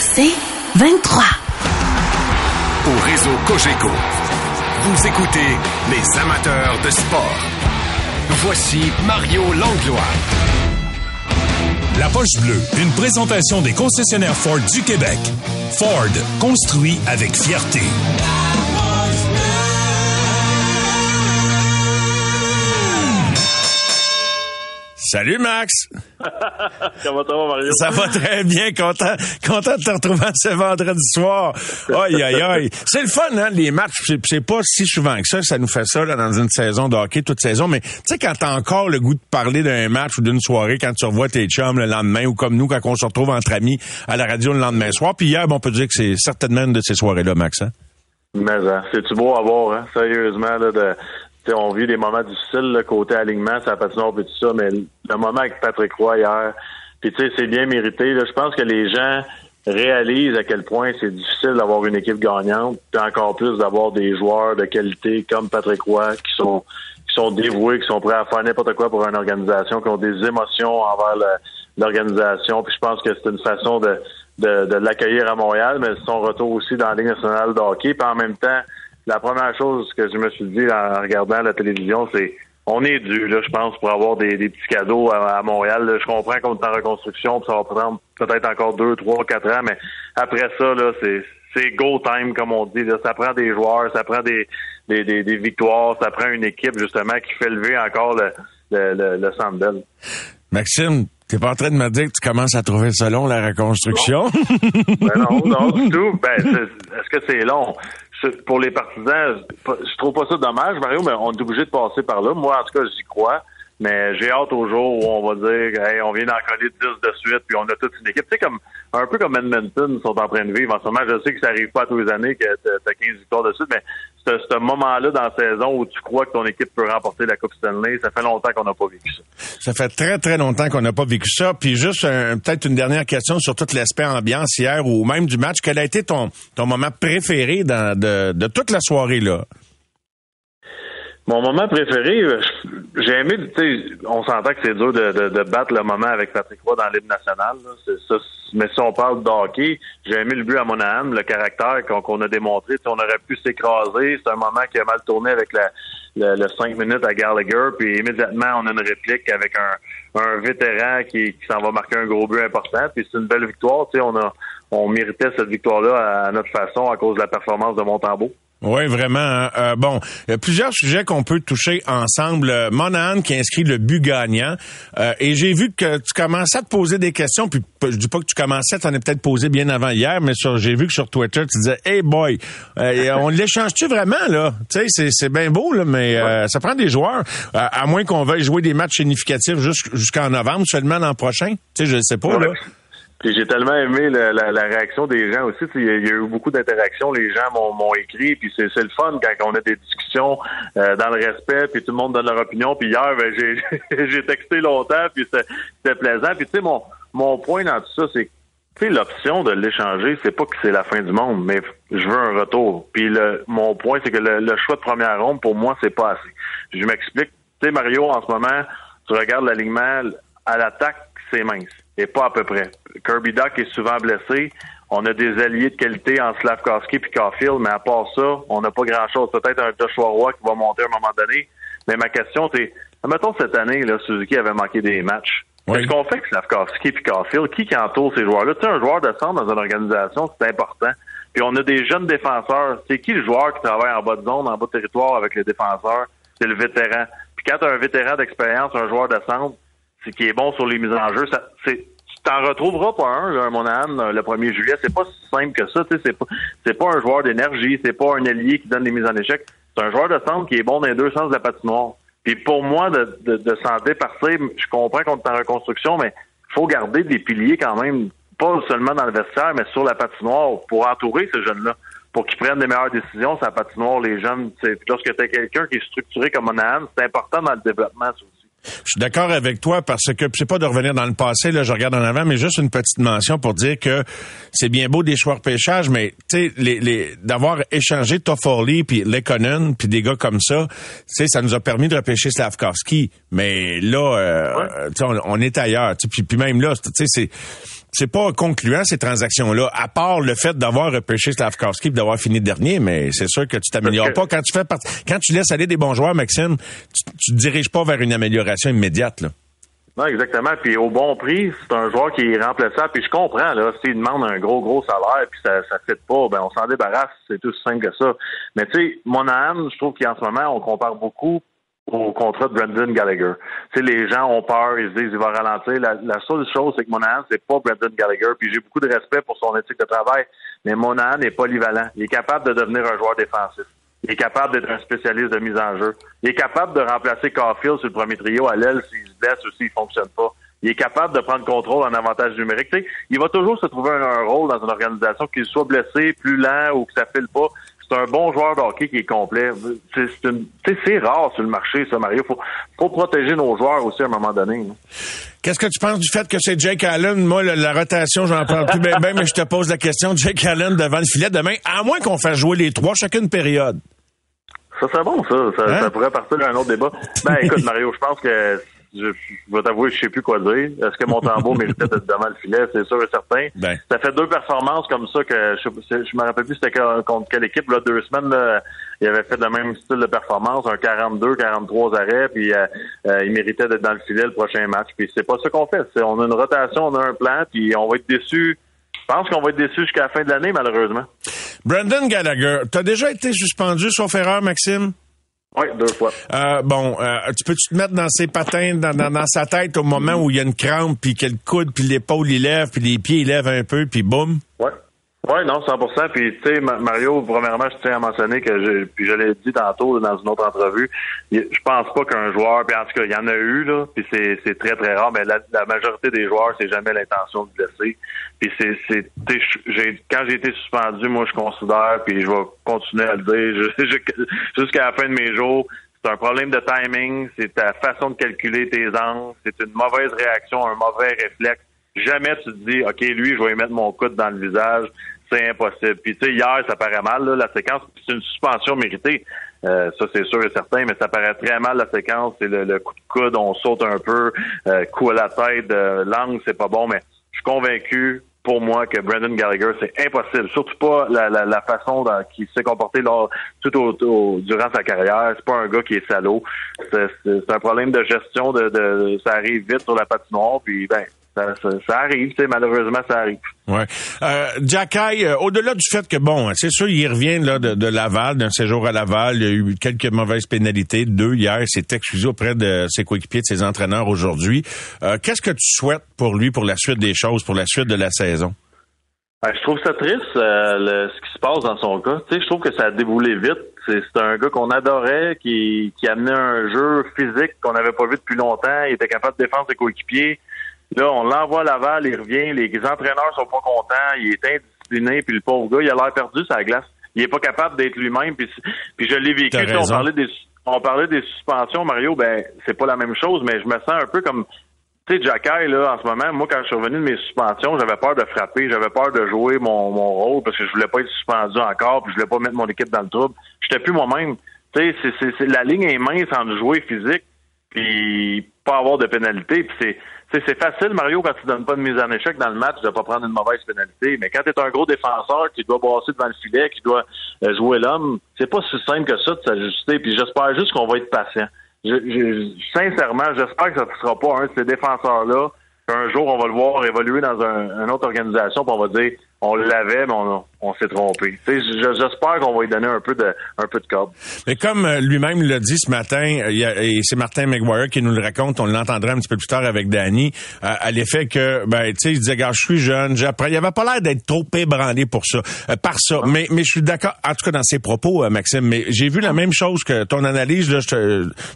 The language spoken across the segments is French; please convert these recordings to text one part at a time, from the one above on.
C'est 23. Au réseau Cogeco, vous écoutez les amateurs de sport. Voici Mario Langlois. La poche bleue, une présentation des concessionnaires Ford du Québec. Ford, construit avec fierté. Salut Max. Comment ça va, Mario? Ça va très bien, content, content de te retrouver ce vendredi soir. Aïe, aïe, aïe. C'est le fun, hein, les matchs. C'est, c'est pas si souvent que ça, ça nous fait ça là, dans une saison de hockey, toute saison. Mais tu sais, quand t'as encore le goût de parler d'un match ou d'une soirée, quand tu revois tes chums le lendemain, ou comme nous, quand on se retrouve entre amis à la radio le lendemain soir. Puis hier, bon, on peut dire que c'est certainement une de ces soirées-là, Max. Hein? Mais hein, c'est-tu beau à voir, hein? Sérieusement, là, de T'sais, on vit des moments difficiles, le côté alignement, ça patinoire et tout ça, mais le moment avec Patrick Roy hier, puis tu sais, c'est bien mérité. Là. Je pense que les gens réalisent à quel point c'est difficile d'avoir une équipe gagnante, puis encore plus d'avoir des joueurs de qualité comme Patrick Roy qui sont qui sont dévoués, qui sont prêts à faire n'importe quoi pour une organisation, qui ont des émotions envers l'organisation. Puis je pense que c'est une façon de, de, de l'accueillir à Montréal, mais son retour aussi dans la Ligue nationale de hockey. Puis en même temps, la première chose que je me suis dit en regardant la télévision, c'est on est dû, là, je pense, pour avoir des, petits cadeaux à, Montréal. Je comprends qu'on est en reconstruction, puis ça va prendre peut-être encore deux, trois, quatre ans, mais après ça, là, c'est c'est go time, comme on dit. Là. Ça prend des joueurs, ça prend des, des, des, victoires, ça prend une équipe, justement, qui fait lever encore le, le, le, le Sandel. Maxime, T'es pas en train de me dire que tu commences à trouver ça long, la reconstruction? Non, ben non, non, du tout. Ben, est-ce que c'est long? Pour les partisans, je trouve pas ça dommage, Mario, mais on est obligé de passer par là. Moi, en tout cas, j'y crois. Mais j'ai hâte au jour où on va dire, hey, on vient d'en coller 10 de suite, puis on a toute une équipe. Tu sais, comme, un peu comme Edmonton sont en train de vivre en ce moment. Je sais que ça arrive pas à tous les années que tu as 15 victoires de suite, mais c'est ce moment-là dans la saison où tu crois que ton équipe peut remporter la Coupe Stanley, ça fait longtemps qu'on n'a pas vécu ça. Ça fait très, très longtemps qu'on n'a pas vécu ça. Puis juste peut-être une dernière question sur tout l'aspect ambiance hier ou même du match. Quel a été ton, ton moment préféré dans, de, de toute la soirée, là? Mon moment préféré, euh, j'ai aimé, tu sais, on s'entend que c'est dur de, de, battre le moment avec Patrick Roy dans l'hymne national. Ça, mais si on parle de hockey, j'ai aimé le but à Monahan, le caractère qu'on a démontré. on aurait pu s'écraser. C'est un moment qui a mal tourné avec la, le, 5 minutes à Gallagher. Puis immédiatement, on a une réplique avec un, un vétéran qui, qui s'en va marquer un gros but important. Puis c'est une belle victoire. On a on méritait cette victoire-là à notre façon à cause de la performance de Montembeau. Oui, vraiment. Hein. Euh, bon, il y a plusieurs sujets qu'on peut toucher ensemble. Euh, Monahan qui inscrit le but gagnant. Euh, et j'ai vu que tu commençais à te poser des questions. Puis je dis pas que tu commençais, tu en as peut-être posé bien avant hier, mais j'ai vu que sur Twitter, tu disais Hey boy, on l'échange-tu vraiment, là? Tu sais, c'est bien beau, là, mais ça prend des joueurs. à moins qu'on veuille jouer des matchs significatifs jusqu'en novembre, seulement l'an prochain. Tu sais, je sais pas, là j'ai tellement aimé la, la, réaction des gens aussi. Il y, a eu beaucoup d'interactions. Les gens m'ont écrit. Puis c'est le fun quand on a des discussions euh, dans le respect. Puis tout le monde donne leur opinion. Puis hier, ben, j'ai texté longtemps. Puis c'était plaisant. Puis tu sais, mon, mon point dans tout ça, c'est tu l'option de l'échanger, c'est pas que c'est la fin du monde, mais je veux un retour. Puis le, mon point, c'est que le, le, choix de première ronde, pour moi, c'est pas assez. Je m'explique. Tu sais, Mario, en ce moment, tu regardes l'alignement à l'attaque, c'est mince et pas à peu près. Kirby Duck est souvent blessé. On a des alliés de qualité en Slavkowski et Caulfield, mais à part ça, on n'a pas grand-chose. Peut-être un Joshua Roy qui va monter à un moment donné. Mais ma question, c'est, mettons cette année, là, Suzuki avait manqué des matchs. Qu'est-ce qu'on fait avec Slavkowski et Caulfield? Qui qui entoure ces joueurs-là? Tu sais, un joueur de centre dans une organisation, c'est important. Puis on a des jeunes défenseurs. C'est qui le joueur qui travaille en bas de zone, en bas de territoire avec les défenseurs? C'est le vétéran. Puis quand tu as un vétéran d'expérience, un joueur de centre, c'est qui est bon sur les mises en jeu. Ça, c'est, tu t'en retrouveras pas un, mon âme, le 1er juillet. C'est pas si simple que ça. C'est pas, c'est pas un joueur d'énergie, c'est pas un allié qui donne les mises en échec. C'est un joueur de centre qui est bon dans les deux sens de la patinoire. Puis pour moi, de, de, de s'en départir, je comprends qu'on est en reconstruction, mais faut garder des piliers quand même, pas seulement dans le vestiaire, mais sur la patinoire pour entourer ces jeunes-là, pour qu'ils prennent des meilleures décisions sur la patinoire. Les jeunes, lorsque tu as quelqu'un qui est structuré comme Monahan, c'est important dans le développement. Je suis d'accord avec toi parce que c'est pas de revenir dans le passé, là, je regarde en avant, mais juste une petite mention pour dire que c'est bien beau des choix pêchage, mais tu sais, les, les, d'avoir échangé Toffoli puis Lekonen puis des gars comme ça, tu sais, ça nous a permis de repêcher Slavkovski. Mais là, euh, on, on, est ailleurs. Puis même là, tu sais, c'est c'est pas concluant ces transactions-là, à part le fait d'avoir repêché Slavkovski et d'avoir fini dernier, mais c'est sûr que tu t'améliores pas. Quand tu fais quand tu laisses aller des bons joueurs, Maxime, tu, tu te diriges pas vers une amélioration immédiate. Là. Non, exactement. Puis au bon prix, c'est un joueur qui est remplaçable. Puis je comprends, là, s'il demande un gros, gros salaire, puis ça ça fait pas, ben on s'en débarrasse. C'est tout simple que ça. Mais tu sais, Monahan, je trouve qu'en ce moment, on compare beaucoup au contrat de Brendan Gallagher. Tu sais, les gens ont peur, ils se disent il va ralentir. La, seule chose, c'est que Monahan, c'est pas Brendan Gallagher. Puis j'ai beaucoup de respect pour son éthique de travail, mais Monahan est polyvalent. Il est capable de devenir un joueur défensif. Il est capable d'être un spécialiste de mise en jeu. Il est capable de remplacer Caulfield sur le premier trio à l'aile s'il se blesse ou s'il fonctionne pas. Il est capable de prendre contrôle en avantage numérique. il va toujours se trouver un, rôle dans une organisation, qu'il soit blessé, plus lent ou que ça file pas. C'est un bon joueur de hockey qui est complet. C'est rare sur le marché, ça, Mario. Faut, faut protéger nos joueurs aussi à un moment donné. Qu'est-ce que tu penses du fait que c'est Jake Allen? Moi, la, rotation, j'en parle plus bien, mais je te pose la question. Jake Allen devant le filet demain, à moins qu'on fasse jouer les trois chacune période. Ça serait bon, ça. Ça, hein? pourrait partir d'un autre débat. Ben, écoute, Mario, je pense que je, vais t'avouer, je sais plus quoi dire. Est-ce que mon tambour méritait d'être devant le filet? C'est sûr et certain. Ben. Ça fait deux performances comme ça que je, je me rappelle plus c'était contre quelle équipe, là, deux semaines, là, il avait fait le même style de performance, un 42, 43 arrêts, puis euh, euh, il méritait d'être dans le filet le prochain match. Puis c'est pas ça qu'on fait. on a une rotation, on a un plan, puis on va être déçu. Je pense qu'on va être déçu jusqu'à la fin de l'année, malheureusement. Brandon Gallagher, t'as déjà été suspendu, sauf erreur, Maxime? Oui, deux fois. Euh, bon, euh, tu peux-tu te mettre dans ses patins, dans, dans, sa tête au moment où il y a une crampe, puis que le coude, puis l'épaule, il lève, puis les pieds, il lève un peu, puis boum? Oui. Oui, non, 100% Puis, tu sais, Mario, premièrement, je tiens à mentionner que, je, puis je l'ai dit tantôt dans une autre entrevue, je pense pas qu'un joueur, puis en tout cas, il y en a eu, là, puis c'est très, très rare, mais la, majorité des joueurs, c'est jamais l'intention de blesser. Puis c'est, c'est, quand j'ai été suspendu, moi, je considère, puis je vais continuer à le dire jusqu'à la fin de mes jours, c'est un problème de timing, c'est ta façon de calculer tes angles, c'est une mauvaise réaction, un mauvais réflexe Jamais tu te dis, OK, lui, je vais mettre mon coude dans le visage. C'est impossible. Puis, tu sais, hier, ça paraît mal, là, la séquence. C'est une suspension méritée. Euh, ça, c'est sûr et certain, mais ça paraît très mal, la séquence. C'est le, coup de coude, on saute un peu, euh, coup à la tête, euh, l'angle, c'est pas bon, mais je suis convaincu, pour moi, que Brandon Gallagher, c'est impossible. Surtout pas la, la, façon dont il s'est comporté tout au, durant sa carrière. C'est pas un gars qui est salaud. C'est un problème de gestion, de, de ça arrive vite sur la patinoire, puis ben, ça, ça, arrive, malheureusement, ça arrive. Ouais. Euh, Jacky, euh, au-delà du fait que, bon, c'est sûr, il revient là, de, Laval, d'un séjour à Laval, il y a eu quelques mauvaises pénalités, deux hier, c'est excusé auprès de ses coéquipiers, de ses entraîneurs aujourd'hui. Euh, qu'est-ce que tu souhaites pour lui, pour la suite des choses, pour la suite de la saison? Ben, je trouve ça triste, euh, ce qui se passe dans son cas. Tu sais, je trouve que ça a déboulé vite. C'est un gars qu'on adorait, qui, qui amenait un jeu physique qu'on n'avait pas vu depuis longtemps. Il était capable de défendre ses coéquipiers. Là, on l'envoie à Laval, il revient, les entraîneurs sont pas contents, il est indiscipliné, puis le pauvre gars, il a l'air perdu sa glace. Il est pas capable d'être lui-même, puis, puis je l'ai vécu. On parlait des on parlait des suspensions, Mario, ben c'est pas la même chose, mais je me sens un peu comme tu sais, Jacky, là, en ce moment, moi, quand je suis revenu de mes suspensions, j'avais peur de frapper, j'avais peur de jouer mon, mon rôle parce que je voulais pas être suspendu encore, puis je voulais pas mettre mon équipe dans le trouble. J'étais plus moi-même. Tu sais, c'est, la ligne est mince entre jouer physique puis pas avoir de pénalité. Puis c'est c'est facile, Mario, quand tu donnes pas de mise en échec dans le match, de pas prendre une mauvaise pénalité. Mais quand tu es un gros défenseur qui doit brasser devant le filet, qui doit euh, jouer l'homme, c'est pas si simple que ça de s'ajuster. Puis j'espère juste qu'on va être patient. Je, sincèrement, j'espère que ça ne sera pas un de ces défenseurs-là. qu'un jour, on va le voir évoluer dans un, une autre organisation, puis on va dire on l'avait, mais on, s'est trompé. J'espère qu'on va lui donner un peu de un peu de corde. Mais comme euh, lui-même l'a dit ce matin, et c'est Martin McGuire qui nous le raconte, on l'entendra un petit peu plus tard avec Danny, euh, à l'effet que, ben, tu sais, il disait, gars, je suis jeune, j'apprends. Il avait pas l'air d'être trop ébranlé pour ça, euh, par ça. Mais, mais je suis d'accord, en tout cas dans ses propos, Maxime, mais j'ai vu la même chose que ton analyse, là,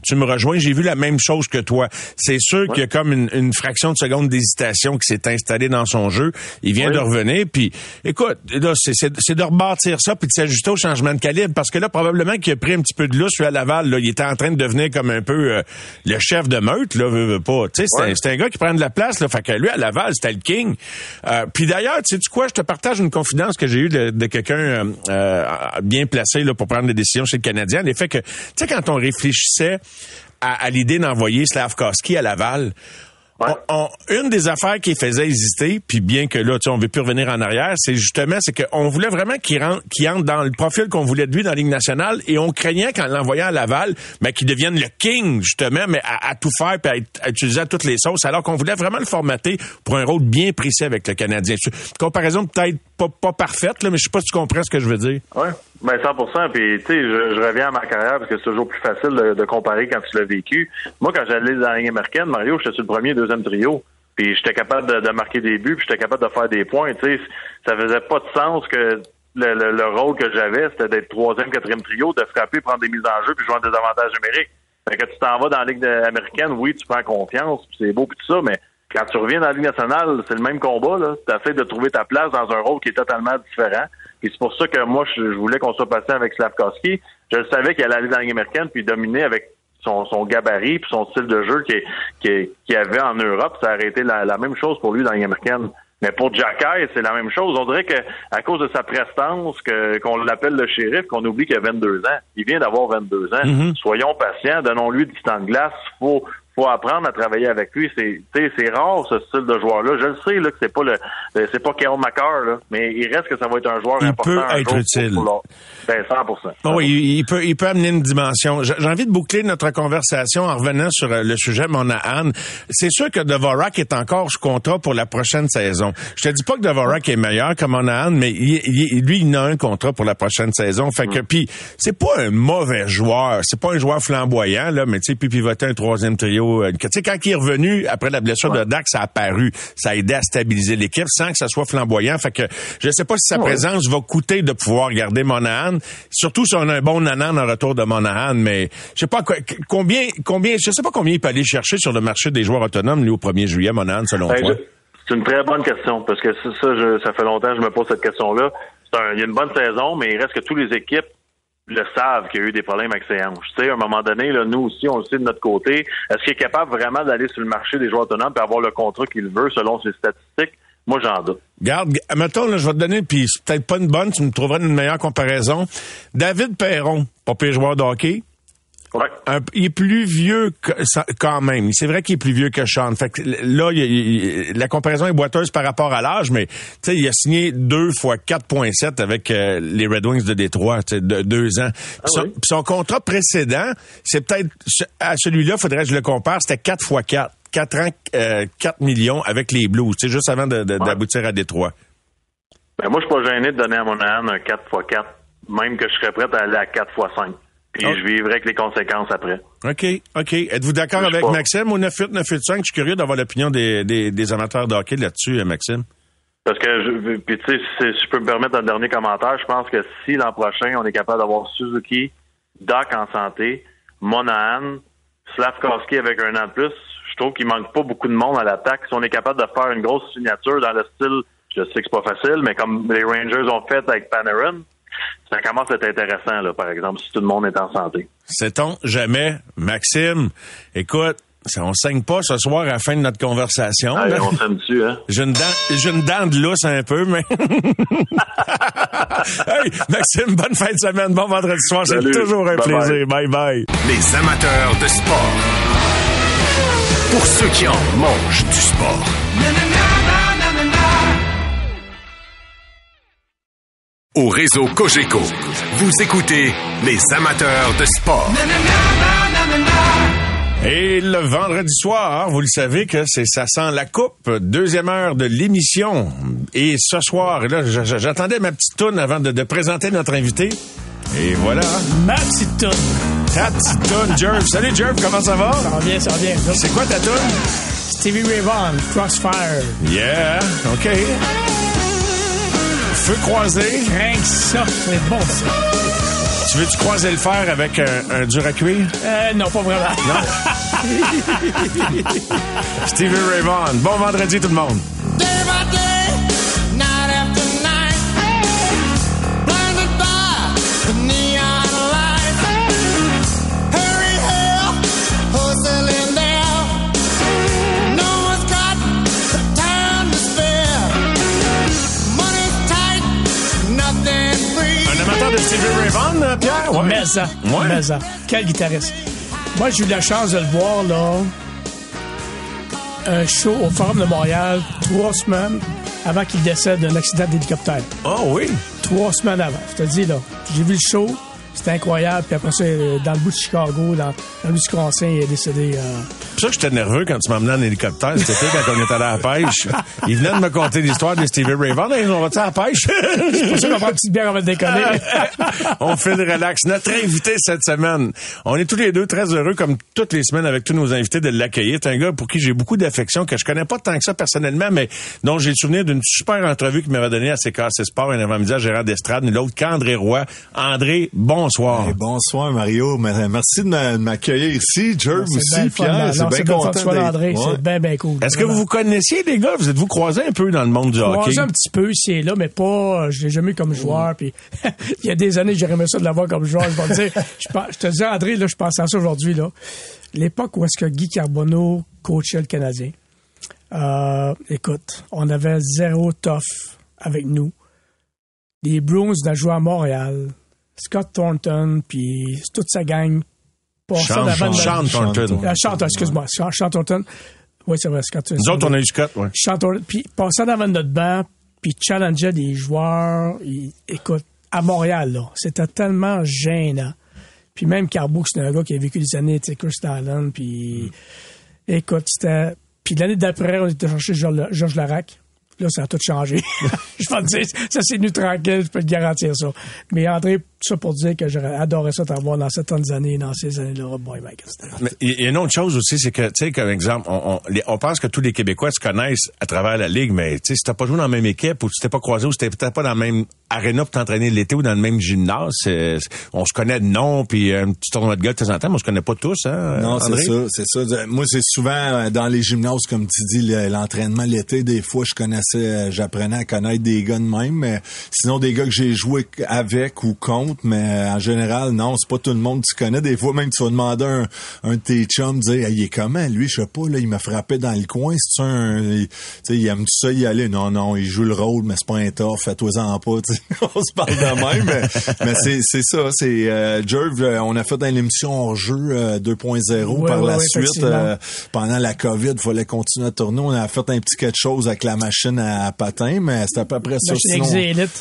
tu me rejoins, j'ai vu la même chose que toi. C'est sûr qu'il y a comme une, fraction de seconde d'hésitation qui s'est installée dans son jeu. Il vient de revenir, puis écoute, là, c'est de rebâtir ça puis de s'ajuster au changement de calibre parce que là, probablement qu'il a pris un petit peu de lousse à Laval. Là, il était en train de devenir comme un peu euh, le chef de meute, là, veut, pas. Tu sais, c'est un, gars qui prend de la place, là. Fait que lui, à Laval, c'était le king. Euh, puis d'ailleurs, tu sais quoi, je te partage une confidence que j'ai eue de, quelqu'un euh, bien placé là, pour prendre des décisions chez le Canadien. L'effet que, tu sais, quand on réfléchissait à, à l'idée d'envoyer Slavkovski à Laval, une des affaires qui faisait hésiter, puis bien que là, tu sais, on veut plus revenir en arrière, c'est justement, c'est qu'on voulait vraiment qu'il rentre, qu'il entre dans le profil qu'on voulait de lui dans la Ligue nationale, et on craignait qu'en l'envoyant à Laval, mais qu'il devienne le king, justement, mais à, tout faire, puis à, utiliser à toutes les sauces, alors qu'on voulait vraiment le formater pour un rôle bien précis avec le Canadien. Comparaison peut-être pas, pas parfaite, là, mais je sais pas si tu comprends ce que je veux dire. Ouais. Ben 100 Puis, tu sais, je, reviens à ma carrière parce que c'est toujours plus facile de, comparer quand tu l'as vécu. Moi, quand j'allais dans la ligne américaine, Mario, j'étais sur le premier, deuxième trio. Puis j'étais capable de, marquer des buts, puis j'étais capable de faire des points. Tu sais, ça faisait pas de sens que le, rôle que j'avais, c'était d'être troisième, quatrième trio, de frapper, prendre des mises en jeu, puis jouer des avantages numériques. Fait que tu t'en vas dans la Ligue américaine, oui, tu prends confiance, puis c'est beau, puis tout ça, mais quand tu reviens dans la Ligue nationale, c'est le même combat. Tu essaies de trouver ta place dans un rôle qui est totalement différent. Et c'est pour ça que moi, je, voulais qu'on soit passé avec Slavkowski. Je savais qu'il allait aller dans la Ligue américaine puis dominer avec son, son gabarit puis son style de jeu qu'il qui, qui avait en Europe. Ça aurait été la, même chose pour lui dans la Ligue américaine. Mais pour Jacky, c'est la même chose. On dirait que à cause de sa prestance, que, qu'on l'appelle le shérif, qu'on oublie qu'il a 22 ans. Il vient d'avoir 22 ans. Mm-hmm. Soyons patients, donnons-lui du temps de glace. Faut faut apprendre à travailler avec lui. C'est, c'est rare ce style de joueur-là. Je le sais là que c'est pas le, c'est pas Kyle McCarr, là, mais il reste que ça va être un joueur il important. Peut être utile. ben 100%. oui, il, peut, il peut amener une dimension. J'ai envie de boucler notre conversation en revenant sur euh, le sujet Monahan. C'est sûr que Dvorak est encore sous contrat pour la prochaine saison. Je te dis pas que Dvorak est meilleur que Monahan, mais il, lui, il a un contrat pour la prochaine saison. Fait que, mm. puis c'est pas un mauvais joueur. C'est pas un joueur flamboyant là, mais tu sais, puis pivoter un troisième trio euh, tu sais, quand il est revenu après la blessure de Dak, ça a apparu. Ça a aidé à stabiliser l'équipe sans que ça soit flamboyant. Fait que je sais pas si sa présence va coûter de pouvoir garder Monahan. Surtout si on a un bon Nanan en retour de Monahan, mais je sais pas combien, combien, je sais pas combien il peut aller chercher sur le marché des joueurs autonomes, lui, au 1er juillet, Monahan, selon ben, toi. C'est une très bonne question, parce que ça, je, ça fait longtemps que je me pose cette question-là. il y a une bonne saison, mais il reste que toutes les équipes le savent qu'il y a eu des problèmes avec ses hanches. Tu sais, à un moment donné, là, nous aussi, on le sait de notre côté. Est-ce qu'il est capable vraiment d'aller sur le marché des joueurs autonomes et avoir le contrat qu'il veut selon ses statistiques? Moi, j'en doute. Garde, mettons, là, je vais te donner, puis c'est peut-être pas une bonne, tu me trouveras une meilleure comparaison. David Perron, pas pire joueur de hockey, il est plus vieux que, quand même. C'est vrai qu'il est plus vieux que Sean. Fait que là, la comparaison est boiteuse par rapport à l'âge, mais il a signé deux fois 4.7 avec euh, les Red Wings de Détroit, de deux ans. Ah son, contrat précédent, c'est peut-être à celui-là, faudrait que je le compare, c'était 4 fois 4. 4 ans, 4 euh, millions avec les Blues, juste avant d'aboutir à Détroit. Ben moi, je suis pas gêné de donner à mon âne un 4 x 4, même que je serais prêt à aller à 4 x 5. Puis je vivrai avec les conséquences après. OK, OK. Êtes-vous d'accord avec Maxime au 98 985? Je suis curieux d'avoir l'opinion des, des, amateurs de hockey là-dessus, euh, Maxime. Parce que, je, puis tu sais, si je peux me permettre un dernier commentaire, je pense que si l'an prochain, on est capable d'avoir Suzuki, Doc en santé, Monahan, Slavkowski avec un an de plus, je trouve qu'il manque pas beaucoup de monde à l'attaque. Si on est capable de faire une grosse signature dans le style, je sais que c'est pas facile, mais comme les Rangers ont fait avec Panarin, ça commence à être intéressant, là, par exemple, si tout le monde est en santé. Sait-on jamais, Maxime, écoute, on saigne pas ce soir à la fin de notre conversation. Ah, on s'aime dessus, hein? J'ai une, dent, j'ai une dent de lousse un peu, mais... hey, Maxime, bonne fin de semaine, bon vendredi soir, c'est toujours un plaisir. Bye. bye Les amateurs de sport. Pour ceux qui en mangent du sport. Au réseau Cogeco. Vous écoutez les amateurs de sport. Et le vendredi soir, vous le savez que c'est ça sent la coupe, deuxième heure de l'émission. Et ce soir, là, j'attendais ma petite toune avant de, présenter notre invité. Et voilà. Ma petite toune. Ta petite toune, Jerv. Salut Jerv, comment ça va? Ça va bien, ça va bien. C'est quoi ta toune? Stevie Ray Vaughan, Crossfire. Yeah, OK. Feu croisé. Rien que ça, c'est bon ça. Tu veux-tu croiser le fer avec un, dur à cuire? Euh, non, pas vraiment. Non? Stevie Ray Vaughan. Bon vendredi tout le monde. Stevie Ray Vaughan, euh, Pierre? Ouais. Ouais. Quel guitariste. Moi, j'ai eu la chance de le voir, là. un show au Forum de Montréal trois semaines avant qu'il décède d'un accident d'hélicoptère. Oh oui. Trois semaines avant. Je te dis, là, j'ai vu le show, c'était incroyable. Puis après ça, euh, dans le bout de Chicago, dans, dans le bout du Wisconsin, il est décédé. euh, C'est pour ça que j'étais nerveux quand tu m'emmenais en hélicoptère été quand on était allé à la pêche. Il venait de me conter l'histoire de Stevie Ray Vaughan. Hey, on va-tu à la pêche? C'est pour ça qu'on prend une petite bière avant de déconner. on fait le relax. Notre invité cette semaine, on est tous les deux très heureux, comme toutes les semaines avec tous nos invités, de l'accueillir. C'est un gars pour qui j'ai beaucoup d'affection, que je connais pas tant que ça personnellement, mais dont j'ai le souvenir d'une super entrevue qu'il m'avait donnée à CKC Sport un avant-midi à Gérard d'Estrade, l'autre qu'André Roy. André, bonsoir. Hey, bonsoir Mario, M- merci de m'a- de m'accueillir ici, C'est aussi, Pierre, c'est bien content. Ouais. C'est bien, bien cool. Est-ce que vous vous connaissiez, les gars? Vous êtes-vous croisés un peu dans le monde du hockey? Croisé un petit peu ici et là, mais pas. Je l'ai jamais eu comme joueur. Puis il y a des années, j'aurais aimé ça de l'avoir comme joueur. Je vais te dire. Je te dis, André, là, je pense à ça aujourd'hui. là. L'époque où est-ce que Guy Carbonneau coachait le Canadien. Euh, écoute, on avait zéro tough avec nous. Les Bruins ont joué à Montréal. Scott Thornton, puis toute sa gang. Sean, devant Sean, notre- Sean Thornton. Euh, Sean, excuse-moi. Sean, Sean Thornton. Oui, c'est vrai, Scott. Nous autres, on a eu Scott, ouais. chanteur, puis passait devant notre banc, puis challengeait des joueurs. Il- écoute, à Montréal, là, c'était tellement gênant. Puis même Carbo, c'est un gars qui a vécu des années, tu sais, Chris Allen, puis écoute, c'était... Puis l'année d'après, on était chercher Georges Larac. Là, ça a tout changé. je vais te dire, ça c'est nu tranquille, je peux te garantir ça. Mais André, ça pour dire que j'aurais adoré ça t'avoir dans cette années, dans ces années-là. Boy. Mais il y a une autre chose aussi, c'est que, tu sais, comme exemple, on, on, les- on pense que tous les Québécois se connaissent à travers la Ligue, mais tu sais, si t'as pas joué dans la même équipe ou si t'es pas croisé ou si t'es peut-être pas dans la même aréna pour t'entraîner l'été ou dans le même gymnase, on se connaît de nom, puis un petit tournoi de golf de temps en temps, mais on se connaît pas tous, hein, Non, c'est ça, c'est ça. Moi, c'est souvent euh, dans les gymnases, comme tu dis, le- l'entraînement l'été, des fois, je connaissais, euh, j'apprenais à connaître des gars de même, mais sinon des gars que j'ai joué avec ou contre, mais euh, en général, non, c'est pas tout le monde que tu connais. Des fois, même tu vas demander à un, un de tes chums, dire, Hey, il est comment, lui, je sais pas, là, il m'a frappé dans le coin, c'est un, tu sais, il aime tout ça y aller? Non, non, il joue le rôle, mais c'est pas un tough, fais-toi-en pas, on se parle de même, mais, mais c'est, c'est ça, c'est, euh, Jerv, euh, on a fait dans l'émission hors jeu 2.0 Ouais, par la suite. euh, pendant la COVID, il fallait continuer à tourner. On a fait un petit quelque chose avec la machine à, patin, mais c'était à peu près ça.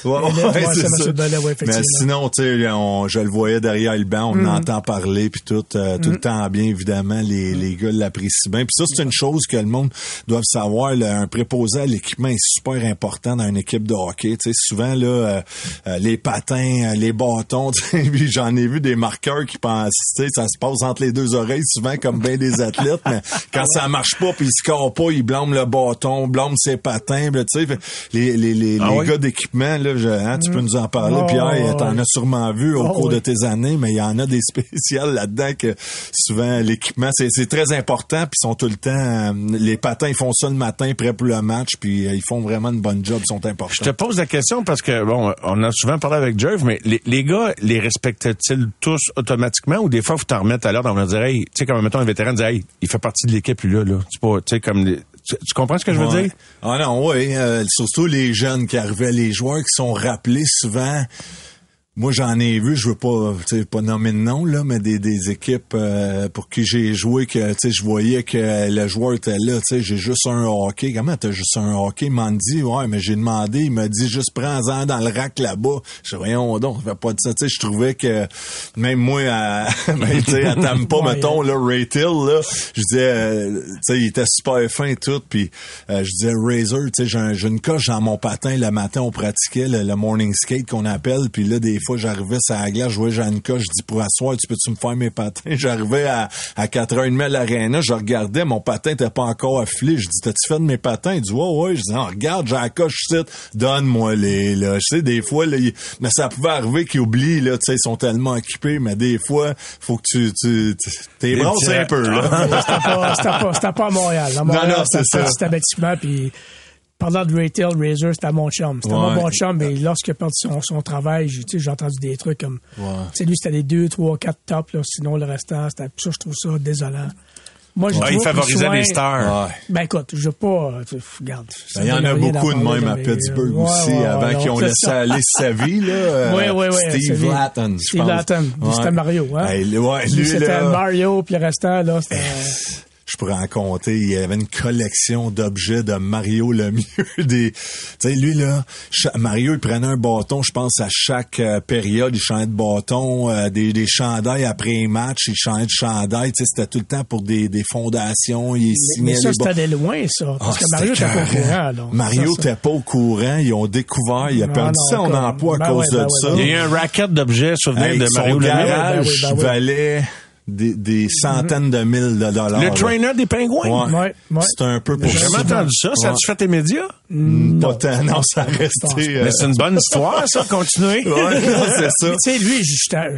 Ouais, ouais, ouais, mais sinon, tu sais, on- je le voyais derrière le banc, on Mm. entend parler, puis tout, euh, tout le temps bien, évidemment, les, Mm. les gars l'apprécient bien. Puis ça, c'est une chose que le monde doit savoir. là, un préposé à l'équipement est super important dans une équipe de hockey. Tu sais, souvent, là, euh, euh, les patins, euh, les bâtons, j'en ai vu des marqueurs qui pensent, tu sais, ça se passe entre les deux oreilles, souvent comme bien des athlètes, mais quand ça marche pas, puis ils scorent pas, ils blâment le bâton, blâment ses patins, tu sais, les, les, les, Ah les oui? gars d'équipement, là, je- hein, tu peux nous en parler, Oh, Pierre, t'en as sûrement vu au Oh, cours oui. de tes années, mais il y en a des spéciales là-dedans que souvent l'équipement, c'est, c'est très important, puis ils sont tout le temps, euh, les patins, ils font ça le matin, prêt pour le match, puis euh, ils font vraiment une bonne job, ils sont importants. Je te pose la question parce que, bon, on a souvent parlé avec Jerv, mais les, les gars, les respectent-ils tous automatiquement ou des fois, faut t'en remettre à l'ordre, on va dire, hey, tu sais, comme mettons un vétéran dit, hey, il fait partie de l'équipe, lui, là, là. C'est pas, tu sais, comme, les- tu, tu comprends ce que je veux Ouais. dire? Ah non, oui. euh, surtout les jeunes qui arrivaient, les joueurs qui sont rappelés souvent. Moi, j'en ai vu, je veux pas, pas nommer de nom, là, mais des, des équipes euh, pour qui j'ai joué que, je voyais que le joueur était là, j'ai juste un hockey. Comment t'as juste un hockey? Il m'a dit, ouais, mais j'ai demandé, il m'a dit, juste prends-en dans le rack là-bas. Je voyons donc, ça fait pas de ça, je trouvais que, même moi, à, ben, à Tampa, mettons, là, Ray Till, là, je disais, euh, tu sais, il était super fin et tout, puis euh, je disais, Razor, tu sais, j'ai un- j'ai une coche dans mon patin, le matin, on pratiquait le, le morning skate qu'on appelle, puis là, des fois, j'arrivais sur la glace, je une coche, je dis, pour asseoir, tu peux-tu me faire mes patins? J'arrivais à, à 4h30 à l'aréna, je regardais, mon patin était pas encore affilé, je dis, t'as-tu fait de mes patins? Il dit, ouais, ouais, je dis, Ah, regarde, j'ai la coche donne-moi les, là. Je sais, des fois, là, mais ça pouvait arriver qu'ils oublient, là, tu sais, ils sont tellement occupés, mais des fois, faut que tu, tu, t'es petits- un peu, là. C'était pas, c'était pas, c'était pas à Montréal. À Montréal, non, c'était c'est ça. puis parlant de Retail Razor, c'était mon chum. C'était Ouais. mon bon chum, mais lorsqu'il a perdu son, son travail, j'ai, entendu des trucs comme, Ouais. lui, c'était les deux, trois, quatre tops, là, sinon le restant, c'était, ça, je trouve ça désolant. Moi, je Ah, il favorisait les stars. Ouais. Ben écoute, je veux pas, euh, regarde. Ben, Il y en a beaucoup de même à Pittsburgh ouais, aussi, avant qu'ils ont laissé ça. aller sa vie, là. Oui, oui, oui. Steve Latton, Steve. Latton. C'était. Mario, hein? Lui, ouais, Lui, lui, c'était là, Mario, puis le restant, là, c'était... je pourrais en compter. Il y avait une collection d'objets de Mario Lemieux. Des, tu sais, lui, là, Mario, il prenait un bâton, je pense, à chaque euh, période, il changeait de bâton, euh, des, des chandails après un match, il changeait de chandail. Tu sais, c'était tout le temps pour des, des fondations. Il Mais, signait mais ça, c'était loin, ça. Parce Ah, que Mario était pas au courant, là. Mario n'était pas au courant. Ils ont découvert. Il a Non, perdu non, son comme- emploi à ben cause ouais, de ben ça. ben Il y a eu un racket d'objets souvenir Hey, de Mario Lemieux. garage Ben oui, ben oui. valait des, des centaines de mille de dollars. Le là. trainer des pingouins. Ouais. Ouais, ouais. C'est un peu pour J'ai jamais entendu ça. Ça a-tu fait tes médias? Pas tant, non, ça a resté. euh, Mais c'est une bonne histoire, ça. Continuez. Ouais, non, c'est ça. Tu sais, lui, j'étais-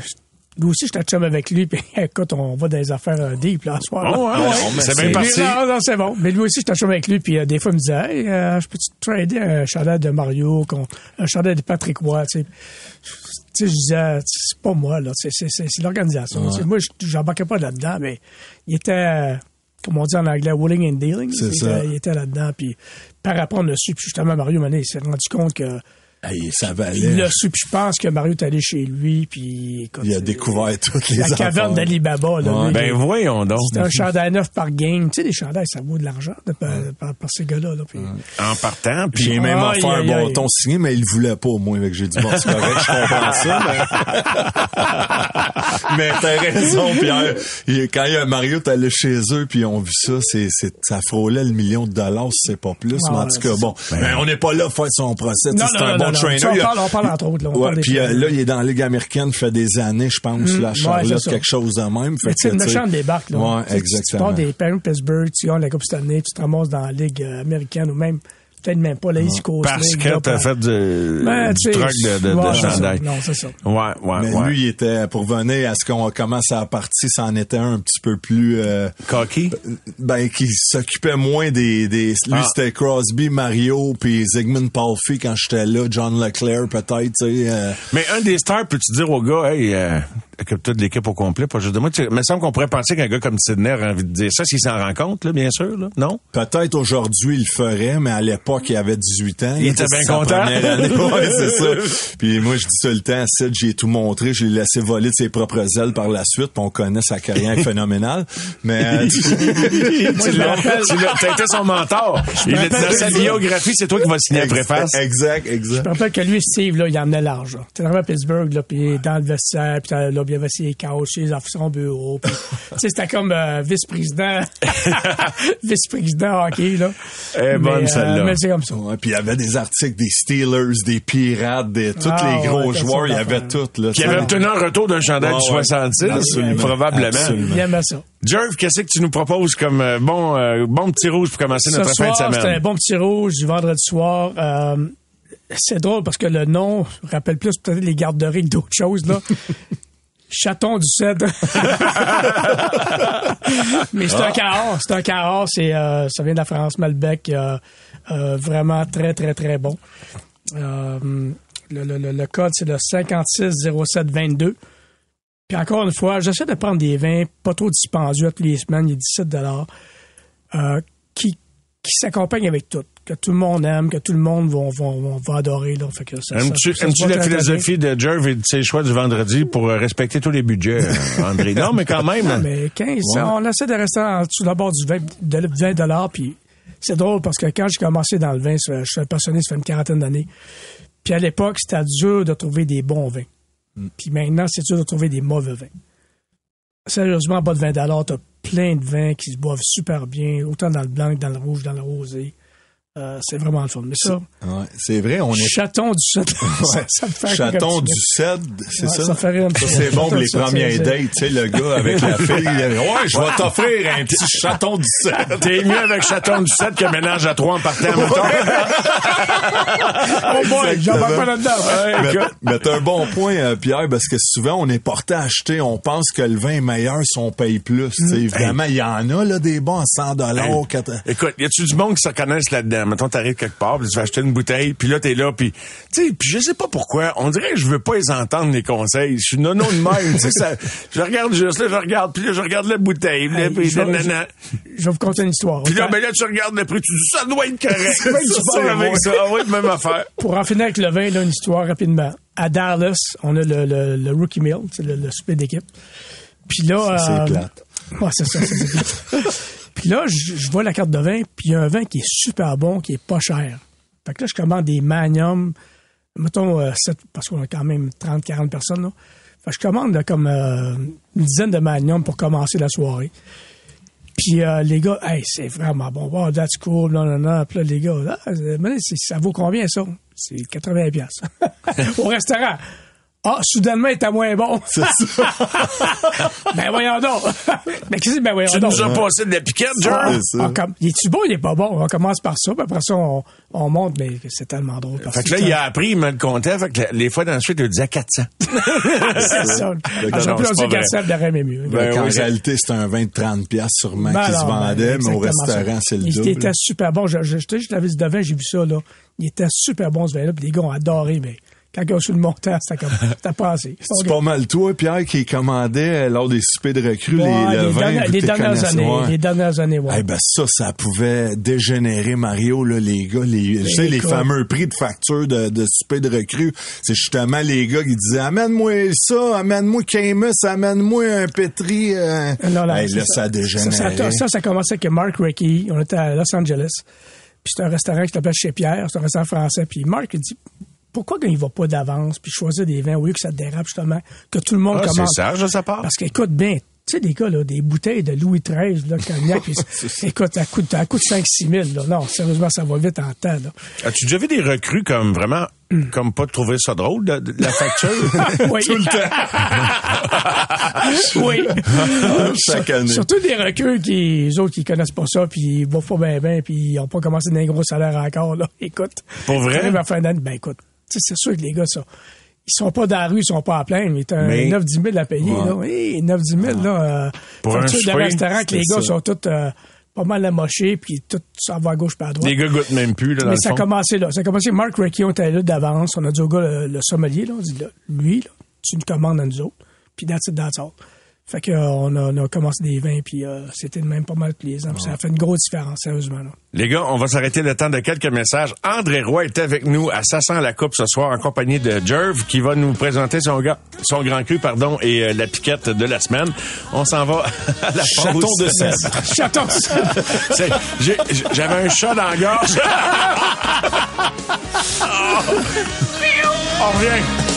lui aussi, j'étais chum avec lui, puis écoute, on va dans les affaires euh, deep, là, ce soir. là. Oh, ouais, ouais. mais C'est bien parti. Non, non, c'est bon. Mais lui aussi, j'étais chum avec lui, puis euh, des fois, il me disait, hey, euh, je peux-tu trader un chandail de Mario, un chandail de Patrick Roy, tu sais. Tu sais, je disais, c'est pas moi, là, c'est, c'est, c'est, c'est l'organisation. Tu sais, Moi, je- j'embarquais pas là-dedans, mais il était, euh, comme on dit en anglais, willing and dealing. C'est il, ça. Était, il était là-dedans, puis par rapport, a su, puis justement, Mario Mané, il s'est rendu compte que Hey, ça il valait. l'a su, puis je pense que Mario est allé chez lui, puis écoute, Il a c'est- découvert toutes les la caverne d'Alibaba, là. Ouais. lui, Ben il- voyons donc. c'était un chandail neuf par game. Tu sais, les chandails, ça vaut de l'argent de- par, par- par ces gars-là. Là, puis- En partant, puis J'ai même offert un aïe. bâton signé, mais il voulait pas, au moins. Que j'ai dit, bon, c'est correct, je comprends ça. Mais, mais t'as raison, Pierre. Il- Quand il y a Mario, t'es allé chez eux, puis ils ont vu ça, c'est, c'est, ça frôlait le million de dollars, si c'est pas plus. Ah, mais en ouais, tout cas, c'est bon. Mais on n'est pas là pour faire son procès. tu sais, Non, c'est un non, bon non, trainer. Ça, on parle- on parle entre autres, là, Ouais, puis euh, là, il est dans la Ligue américaine, fait des années, je pense, là, à ouais, Charlotte, quelque chose de même. Fait que, sais, méchante débarque. Là. Ouais, sais, Tu exactement. pars des de Pittsburgh, tu gagnes la Coupe cette année, tu te ramasses dans la Ligue euh, américaine ou même, peut-être même pas la East Coast parce League, que t'as fait du, Ben, du truc de, de, de ouais, ça. Non, c'est ça. Ouais, ouais, Mais ouais. lui, il était, pour venir à ce qu'on commence à partir, c'en était un un petit peu plus, euh, Cocky? ben, qui s'occupait moins des, des lui, Ah. c'était Crosby, Mario, puis Zygmunt Palffy quand j'étais là, John Leclerc, peut-être, tu sais, euh, Mais un des stars, peux-tu dire au gars, hey, euh, occupe-toi de l'équipe au complet, pas juste de moi. Tu sais, Il me semble qu'on pourrait penser qu'un gars comme Sidney aurait envie de dire ça s'il s'en rend compte, là, bien sûr, là. Non? Peut-être aujourd'hui il le ferait, mais à l'époque il avait 18 ans. Il était bien content. Ouais, c'est ça. Puis moi je dis ça le temps, Sid, j'ai tout montré, je l'ai laissé voler de ses propres ailes par la suite, puis on connaît sa carrière phénoménale. Mais euh, tu l'as, tu l'as- t'as été son mentor. Il dans sa biographie, c'est toi qui vas signer la préface. Exact, Je exact. me rappelle que lui, Steve, là, il emmenait l'argent. Tu arrivé à Pittsburgh, là, puis dans le vestiaire, puis là, il y avait ses couches, ses son bureau. tu sais, c'était comme euh, vice-président, vice-président hockey, là. Est bonne, Mais, celle-là. C'est comme ça. Ouais, puis il y avait des articles des Steelers, des Pirates, des tous Ah, les gros ouais, joueurs, il y avait tout là. Qui avait obtenu un retour d'un chandail du ouais. 66, Absolument. probablement. Absolument. Il aimait ça. Jerv, qu'est-ce que tu nous proposes comme euh, bon, euh, bon petit rouge pour commencer Ce notre fin soir, de c'était un semaine? bon petit rouge du vendredi soir. Euh, c'est drôle parce que le nom rappelle plus peut-être les garderies que d'autres choses, là. Chaton du Cèdre. Mais c'est un carré, c'est un carré, c'est euh, ça vient de la France Malbec, euh, vraiment très très très bon. Euh, le, le- le- le code c'est le 560722. Puis encore une fois, j'essaie de prendre des vins pas trop dispendieux à toutes les semaines, il y a 17 dollars euh, qui, qui s'accompagnent avec tout, que tout le monde aime, que tout le monde va, va, va, adorer. Là. Fait que ça, Aimes-tu ça- ça aimes-tu se voit la philosophie de Jerv et de ses choix du vendredi pour euh, respecter tous les budgets, euh, André? Non, mais quand même. bien. Mais 15, on essaie de rester en dessous barre du 20, de 20 dollars, puis c'est drôle parce que quand j'ai commencé dans le vin, je suis un passionné, ça fait une quarantaine d'années. Puis à l'époque, c'était dur de trouver des bons vins. Puis maintenant, c'est dur de trouver des mauvais vins. Sérieusement, en bas de 20 dollars, t'as plein de vins qui se boivent super bien, autant dans le blanc que dans le rouge, dans le rosé. Euh, c'est vraiment le fun. Mais ça, Ouais, c'est vrai, on est chaton du Sud, ça, ça me fait chaton du cèdre, c'est Ouais, ça? ça fait rire un petit Ça, peu. c'est bon pour les premières c'est- dates, tu sais, le gars avec la fille. Ouais, je vais t'offrir un petit chaton du cèdre. T'es mieux avec Chaton du 7 que ménage à 3 en partant, mettons. Oh boy, j'en parle pas là-dedans. Mais, t'as un bon point, euh, Pierre, parce que souvent, on est porté à acheter, on pense que le vin est meilleur si on paye plus. Évidemment, il y en a, là, des bons à 100 dollars. Hey, Écoute, y a-tu du monde qui se reconnaissent là-dedans? Mettons, t'arrives quelque part, puis tu vas acheter une bouteille, puis là, t'es là, puis... Tu sais, puis je sais pas pourquoi, on dirait que je veux pas les entendre, les conseils. Je suis nono de même, tu sais, ça... Je regarde juste, là, je regarde, puis là, je regarde la bouteille, puis là, Hey, puis je nanana. Je vais vous conter une histoire. Puis là, ben là, tu regardes le prix, tu dis, ça doit être correct. Ça, pars avec ça. Ah même affaire. Pour en finir avec le vin, là, une histoire rapidement. À Dallas, on a le, le, le rookie meal, c'est le, le souper d'équipe. Puis là, Ça, c'est euh, plate. Ouais, c'est ça, c'est plate. Puis là, je, vois la carte de vin, puis il y a un vin qui est super bon, qui est pas cher. Fait que là, je commande des Magnum, mettons, euh, sept- parce qu'on a quand même 30, 40 personnes, là. Fait que je commande comme euh, une dizaine de Magnum pour commencer la soirée. Puis euh, les gars, hey, c'est vraiment bon. Wow, that's cool, non, non, non. Puis là, les gars, ah, euh, ça vaut combien ça? C'est 80 pièces Au restaurant. Ah, soudainement, il était moins bon. ben voyons donc. ben qu'est-ce que ben voyons Tu donc. nous as passé de la piquette, Ah? C'est ça. on com- il est-tu bon, il est pas bon? On commence par ça, puis après ça, on, on monte, mais c'est tellement drôle. parce Fait que là, il a appris, il me le comptait. Fait que les fois d'ensuite, il le disait 400. c'est ça. Ah, J'aurais pu c'est dire pas vrai. qu'à ça, j'aurais aimé mieux. Ben en oui, c'est- réalité, c'est un vin de 30 pièces sûrement Ben qui se ben, vendait, mais au ça. restaurant, c'est le Il double. était super bon. Je, je, je, je l'avais dit de vin, j'ai vu ça, là. Il était super bon, ce vin-là, puis les gars ont adoré, mais quand ils ont su le montant, c'était comme, c'était passé. C'est pas mal toi, Pierre, qui commandait euh, lors des soupers de recrues Ouais, les, le les, vin. dernières, les années, Ouais. les dernières années, ouais. Eh ben ça, ça pouvait dégénérer Mario, là, les gars, les, tu sais, les fameux prix de facture de, de souper de recrues. C'est justement les gars qui disaient Amène-moi ça, amène-moi Camus, amène-moi un pétri. euh. Non, Hey, là, ça, dégénérait. Ça, ça, ça, ça a commencé avec Mark Rickey. On était à Los Angeles. Puis c'était un restaurant qui s'appelait Chez Pierre. C'est un restaurant français. Puis Mark, il dit pourquoi quand il va pas d'avance puis choisir des vins au lieu que ça te dérape justement, que tout le monde Ah, c'est commence. sage de sa part. Parce qu'écoute bien, tu sais, des gars, là, des bouteilles de Louis XIII, là, cognac, puis, écoute, ça coûte, ça coûte 5-6 000, là. Non, sérieusement, ça va vite en temps, là. As-tu déjà vu des recrues comme vraiment, comme pas trouver ça drôle, de, de la facture? Oui. oui. Chaque année. Surtout des recrues qui, les autres, qui connaissent pas ça, puis ils vont pas bien, bien, puis ils ont pas commencé d'un gros salaire encore, là. Écoute. Pour vrai? À fin d'année, ben écoute, c'est sûr que les gars, ça, ils sont pas dans la rue, ils sont pas à plein, mais t'as un Mais- 9-10 000 à payer, là. Oui, 9-10 000, là. Euh, Pour un restaurant que les gars ça. sont tous, euh, pas mal amochés, puis tout ça va à gauche pas à droite. les gars goûtent même plus, là, dans Mais le ça a commencé là. Ça a commencé, Mark Ricky, on était là d'avance. On a dit au gars, le, le sommelier, là, on dit, là, lui, là, tu nous commandes à nous autres. Puis that's it, that's all. Fait que, euh, on, a, on a commencé des vins, puis euh, c'était même pas mal plaisant. Puis Ça a fait une grosse différence, sérieusement. Là. Les gars, on va s'arrêter le temps de quelques messages. André Roy est avec nous à sent la coupe ce soir en compagnie de Jerv qui va nous présenter son, gars, son grand cru pardon, et euh, la piquette de la semaine. On s'en va à la Chaton pause. de sel. Chaton! C'est- j'ai- J'avais un chat dans la gorge. On revient.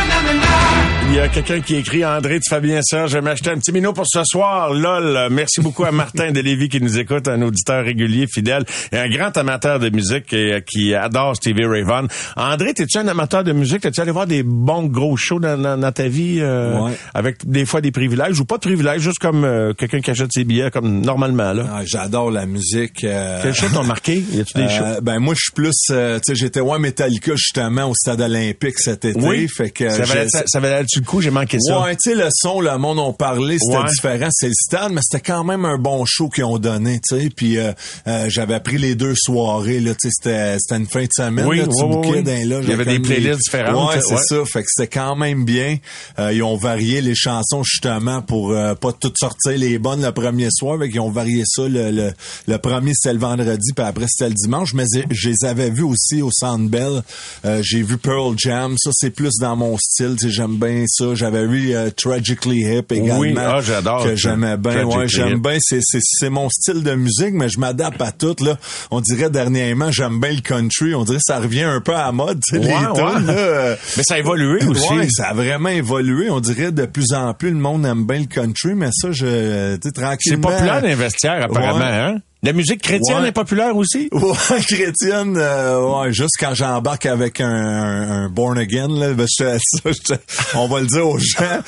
Il y a quelqu'un qui écrit André, tu fais bien ça. Je vais m'acheter un petit minot pour ce soir. Lol. Merci beaucoup à Martin de Lévis qui nous écoute, un auditeur régulier, fidèle et un grand amateur de musique et, euh, qui adore Stevie Ray Vaughan. André, es-tu un amateur de musique? T'es-tu allé voir des bons gros shows dans, dans- dans ta vie euh, Ouais. avec des fois des privilèges ou pas de privilèges, juste comme euh, quelqu'un qui achète ses billets comme normalement là? Ah, J'adore la musique. euh, Quels shows t'ont marqué? Y a-tu des shows? Euh, ben moi je suis plus tu sais j'étais ouais Metallica justement au stade olympique cet été Oui. fait que ça valait, ça, ça valait-tu le coup? J'ai manqué ça. Ouais, tu sais, le son, le monde ont parlé, c'était Ouais. différent, c'est le stade, mais c'était quand même un bon show qu'ils ont donné, tu sais. Puis euh, euh, j'avais pris les deux soirées, là, tu sais, c'était, c'était une fin de semaine, Oui, là, tu oui, oui, là. Il y avait des playlists différentes, Ouais, c'est ouais. ça. Fait que c'était quand même bien. Euh, ils ont varié les chansons justement pour euh, pas toutes sortir les bonnes le premier soir, fait qu'ils ont varié ça. Le, le, le premier c'était le vendredi, puis après c'était le dimanche. Mais je les avais vus aussi au Sandbell. Euh, j'ai vu Pearl Jam, ça c'est plus dans mon style. tu sais, J'aime bien ça. J'avais vu euh, Tragically Hip également. Oui, ah, j'adore Que j'aimais bien. Ouais, j'aime bien. C'est, c'est, c'est mon style de musique, mais je m'adapte à tout. Là. On dirait dernièrement, j'aime bien le country. On dirait que ça revient un peu à la mode. les Ouais, là, Mais ça a évolué aussi. Ouais, ça a vraiment évolué. On dirait de plus en plus le monde aime bien le country, mais ça, je, tu sais, C'est tranquillement. populaire d'investir, apparemment, Ouais. hein? La musique chrétienne Ouais. est populaire aussi? Ouais, chrétienne, euh, ouais, juste quand j'embarque avec un, un, un born again, là, ben, je- ça, je- on va le dire aux gens.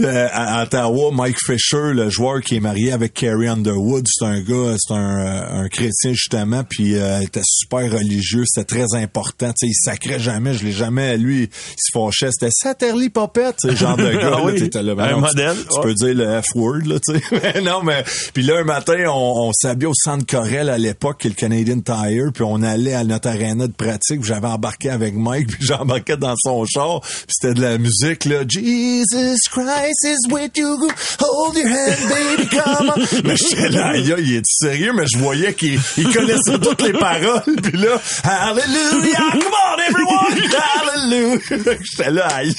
Euh, à, à Ottawa, Mike Fisher, le joueur qui est marié avec Carrie Underwood, c'est un gars, c'est un, euh, un chrétien justement, puis euh, il était super religieux, c'était très important, tu sais, il sacrait jamais, je l'ai jamais, lui, il se fâchait, c'était Satterly Popette, ce genre de gars, Ah là, oui, t'étais là, ben un non, tu- modèle, tu, ouais. peux dire le F-word, là, tu sais. Mais non, mais, puis là, un matin, on, on s'habillait au centre Corel à l'époque, qui est le Canadian Tire, puis on allait à notre aréna de pratique, j'avais embarqué avec Mike, puis j'embarquais dans son char, puis c'était de la musique, là, Jesus Christ is with you, hold your hand, baby, come on. Mais j'étais là, il est sérieux, mais je voyais qu'il il connaissait toutes les paroles, puis là, Hallelujah, come on everyone, Hallelujah. J'étais là, aïe.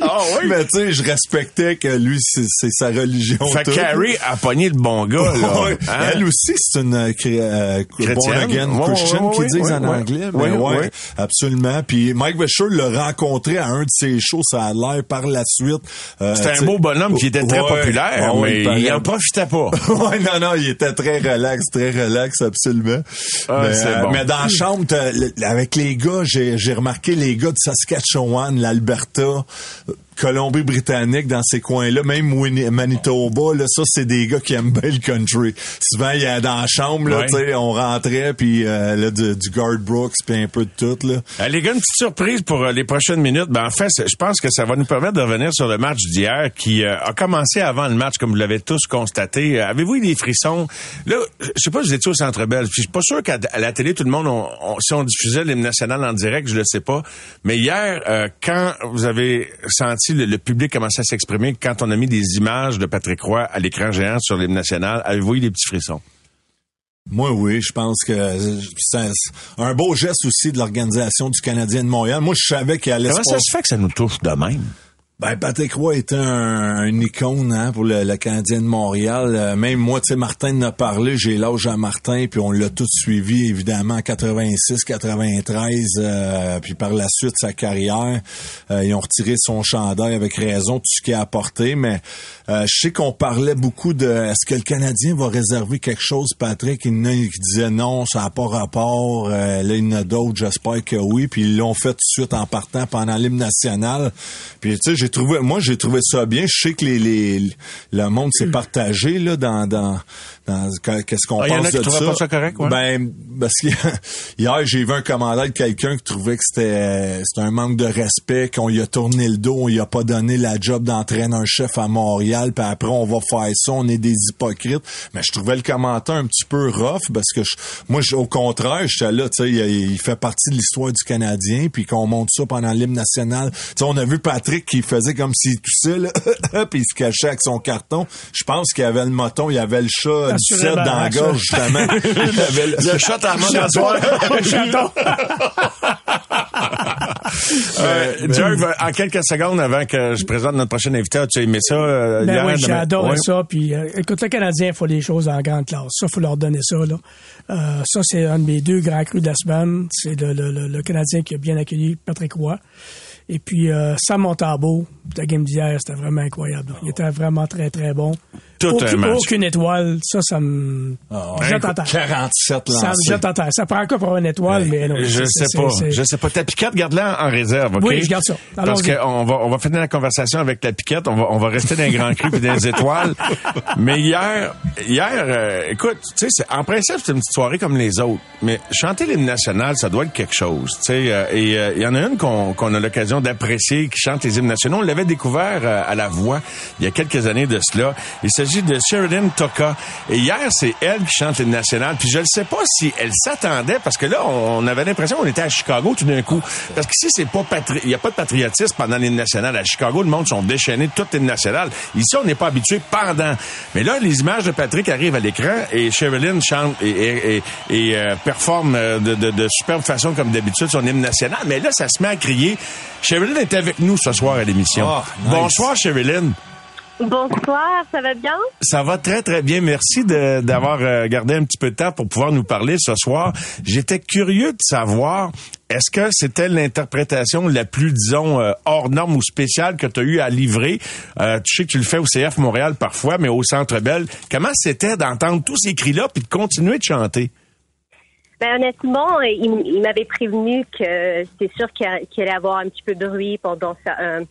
Ah oui? Mais tu sais, je respectais que lui, c'est sa religion. Fait que. Carrie a pogné le bon gars, là. Hein? Elle aussi, c'est une euh, euh, born Chrétienne. again Ouais, Christian ouais, qui disent en anglais. Ouais, ouais. absolument. Puis Mike Fisher l'a rencontré à un de ses shows, ça a l'air par la suite. Euh, C'était un beau bonhomme qui était très populaire, Ouais, mais paraît. il en profitait pas. ouais, non, non, il était très relax, très relax, absolument. Ah, mais, euh, bon. mais dans la chambre, avec les gars, j'ai remarqué les gars de Saskatchewan, l'Alberta, euh, Colombie-Britannique, dans ces coins-là, même Manitoba, là, ça, c'est des gars qui aiment bien le country. Souvent, il y a dans la chambre, là, Ouais. tu sais, on rentrait, puis euh, là, du, du Guard Brooks, puis un peu de tout, là. Euh, les gars, une petite surprise pour euh, les prochaines minutes. Ben, en fait, je pense que ça va nous permettre de revenir sur le match d'hier qui euh, a commencé avant le match, comme vous l'avez tous constaté. Euh, Avez-vous eu des frissons? Là, je sais pas, vous étiez au Centre Bell. Je suis pas sûr qu'à la télé, tout le monde, on- on- si on diffusait l'hymne national en direct, je le sais pas. Mais hier, euh, quand vous avez senti le, le public commencer à s'exprimer, quand on a mis des images de Patrick Roy à l'écran géant sur l'hymne national, avez-vous eu des petits frissons? Moi, oui, je pense que c'est un, beau geste aussi de l'organisation du Canadien de Montréal. Moi, je savais qu'il allait Comment se ça se fait que ça nous touche de même? Ben, Patrick Roy était un, un icône hein, pour le, le Canadien de Montréal. Euh, même moi, tu sais, Martin en a parlé, j'ai l'âge à Martin, puis on l'a tout suivi, évidemment, en 86, 93, euh, puis par la suite, sa carrière. Euh, ils ont retiré son chandail avec raison, tout ce qu'il a apporté, mais euh, je sais qu'on parlait beaucoup de est-ce que le Canadien va réserver quelque chose, Patrick? Il y qui non, ça n'a pas rapport. Euh, là, il y en a d'autres, j'espère que oui, puis ils l'ont fait tout de suite en partant pendant l'hymne national. Puis tu sais, j'ai trouvé, moi j'ai trouvé ça bien. Je sais que les, les le monde s'est partagé là dans dans dans qu'est-ce qu'on Ah, y en a qui de trouvaient ça. pas ça correct, ouais? Ben parce que hier j'ai vu un commentaire de quelqu'un qui trouvait que c'était c'était un manque de respect, qu'on lui a tourné le dos, on lui a pas donné la job d'entraîneur-chef à Montréal, puis après on va faire ça, on est des hypocrites. Mais je trouvais le commentaire un petit peu rough parce que je- moi je- au contraire, j'étais là, tu sais, il, il fait partie de l'histoire du Canadien, puis qu'on monte ça pendant l'hymne national. Tu sais, on a vu Patrick qui faisait comme s'il toussait là, puis il se cachait avec son carton. Je pense qu'il y avait le moton, il y avait le chat du set dans la gorge justement. Il avait le- Le shot à Le chaton. Euh, Jerry, en quelques secondes avant que je présente notre prochain invité, as-tu aimé ça? euh, Ben hier, oui, demain? j'ai adoré Ouais. ça. Puis, euh, écoute, le Canadien, il faut des choses en grande classe. Ça, faut leur donner ça. Là. Euh, ça, c'est un de mes deux grands crus de la semaine. C'est le, le, le, le Canadien qui a bien accueilli Patrick Roy. Et puis, euh, Sam Montambeau, la game d'hier, c'était vraiment incroyable. Il était vraiment très, très bon. Tout un aucune, match. aucune étoile, ça, ça me jette en terre. 47 Ça me lancés. jette en terre. Ça prend quoi pour une étoile, mais non. Je sais pas. Je sais pas. Ta piquette, garde-la en réserve, OK? Oui, je garde ça. Parce qu'on va, on va finir la conversation avec la piquette. On va, on va rester dans les grands crus et dans les étoiles. Mais hier, hier, euh, écoute, tu sais, en principe, c'est une petite soirée comme les autres. Mais chanter l'hymne national, ça doit être quelque chose, tu sais. euh, et euh, il y en a une qu'on qu'on a l'occasion d'apprécier, qui chante les hymnes nationaux. On l'avait découvert euh, à la voix il y a quelques années de cela. Il de Sheridan Toka. Et hier, c'est elle qui chante l'hymne national. Puis je ne sais pas si elle s'attendait, parce que là, on, avait l'impression qu'on était à Chicago tout d'un coup. Parce qu'ici, c'est pas il y a pas de patriotisme pendant l'hymne national. À Chicago, le monde sont déchaînés toute l'hymne national. Ici, on n'est pas habitué pendant. Mais là, les images de Patrick arrivent à l'écran et Sherilyn chante et, et, et- performe de, de, superbe façon comme d'habitude son hymne national. Mais là, ça se met à crier. Sherilyn est avec nous ce soir à l'émission. Ah, nice. Bonsoir, Sherilyn. Bonsoir, ça va bien? Ça va très, très bien. Merci de- d'avoir euh, gardé un petit peu de temps pour pouvoir nous parler ce soir. J'étais curieux de savoir, est-ce que c'était l'interprétation la plus, disons, euh, hors norme ou spéciale que tu as eu à livrer? Euh, tu sais que tu le fais au CF Montréal parfois, mais au Centre Bell. Comment c'était d'entendre tous ces cris-là puis de continuer de chanter? Ben, honnêtement, il, il m'avait prévenu que c'est sûr qu'il allait avoir un petit peu de bruit pendant ça, euh,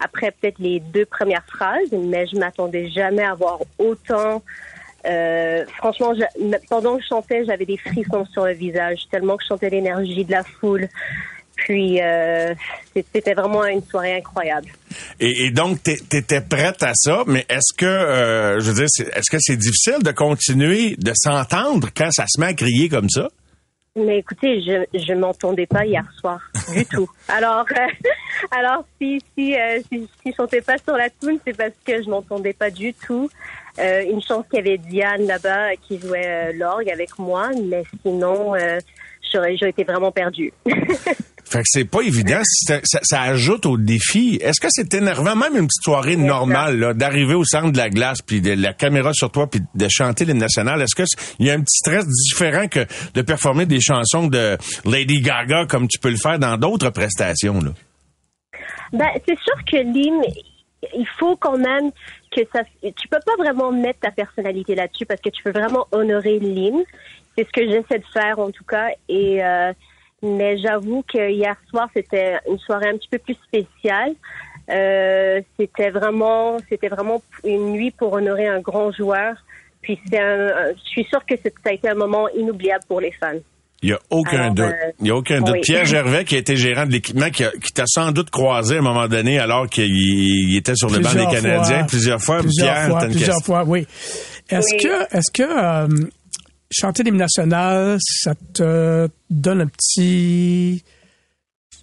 après peut-être les deux premières phrases, mais je m'attendais jamais à avoir autant. euh, franchement, je- pendant que je chantais, j'avais des frissons sur le visage, tellement que je sentais l'énergie de la foule. Puis, euh, c'était vraiment une soirée incroyable. Et, donc, tu étais prête à ça, mais est-ce que, euh, je veux dire, est-ce que c'est difficile de continuer de s'entendre quand ça se met à crier comme ça? Mais écoutez, je je m'entendais pas hier soir du tout. Alors euh, alors si si euh, si, si je chantais pas sur la tune, c'est parce que je m'entendais pas du tout. Euh, une chance qu'il y avait Diane là-bas qui jouait euh, l'orgue avec moi, mais sinon euh, j'aurais j'aurais été vraiment perdue. Fait que c'est pas évident. Ça, ça ajoute au défi. Est-ce que c'est énervant, même une petite soirée normale, là, d'arriver au centre de la glace, puis de la caméra sur toi, puis de chanter l'hymne national? Est-ce que il y a un petit stress différent que de performer des chansons de Lady Gaga comme tu peux le faire dans d'autres prestations? Là? Ben, c'est sûr que l'hymne, il faut quand même que ça. Tu peux pas vraiment mettre ta personnalité là-dessus parce que tu peux vraiment honorer l'hymne. C'est ce que j'essaie de faire en tout cas. Et euh, mais j'avoue que hier soir c'était une soirée un petit peu plus spéciale. Euh, c'était vraiment, c'était vraiment une nuit pour honorer un grand joueur. Puis c'est un, je suis sûre que ça a été un moment inoubliable pour les fans. Il y a aucun Alors, doute. euh, Il y a aucun doute. oui. Pierre Gervais, qui a été gérant de l'équipement, qui, a- qui t'a sans doute croisé à un moment donné alors qu'il il était sur le banc des Canadiens fois. plusieurs fois. Plusieurs Pierre, fois, t'as une plusieurs question? fois, oui. Est-ce Oui. que, est-ce que euh, chanter l'hymne national, ça te donne un petit,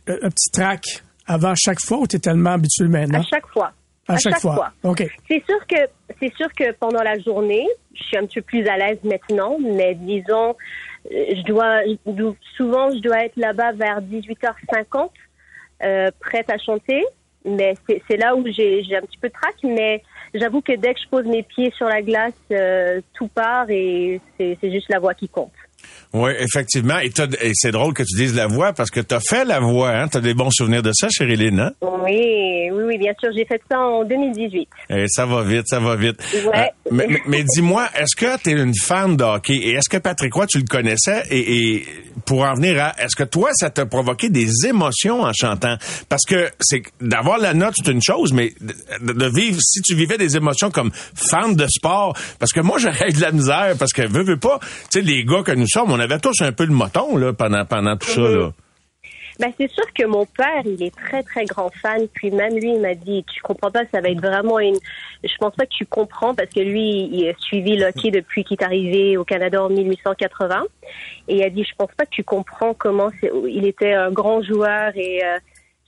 un petit track avant chaque fois ou t'es tellement habitué maintenant? À chaque fois. À chaque fois. OK. C'est sûr que c'est sûr que pendant la journée, je suis un petit peu plus à l'aise maintenant, mais disons, je dois souvent je dois être là-bas vers 18h50, euh, prête à chanter. Mais c'est là où j'ai j'ai un petit peu de trac, mais j'avoue que dès que je pose mes pieds sur la glace, euh, tout part et c'est c'est juste la voix qui compte. Oui, effectivement. Et, c'est drôle que tu dises la voix parce que tu as fait la voix. Hein? Tu as des bons souvenirs de ça, Chériline. Hein? Oui, oui, oui, bien sûr, j'ai fait ça en 2018. Et ça va vite, ça va vite. Euh, Ouais. mais mais- mais dis-moi, est-ce que tu es une fan de hockey? Et est-ce que Patrick Roy, tu le connaissais? Et, et pour en venir à, est-ce que toi, ça t'a provoqué des émotions en chantant? Parce que c'est d'avoir la note, c'est une chose, mais de, de vivre, si tu vivais des émotions comme fan de sport, parce que moi, j'aurais de la misère parce que veux, veux pas, tu sais, les gars que nous sommes, on avait tous un peu le moton là, pendant, pendant tout ça. Là. Ben, c'est sûr que mon père, il est très, très grand fan. Puis même lui, il m'a dit, tu comprends pas, ça va être vraiment une... Je pense pas que tu comprends parce que lui, il a suivi Lucky depuis qu'il est arrivé au Canada en 1880. Et il a dit, je pense pas que tu comprends comment c'est... il était un grand joueur et euh,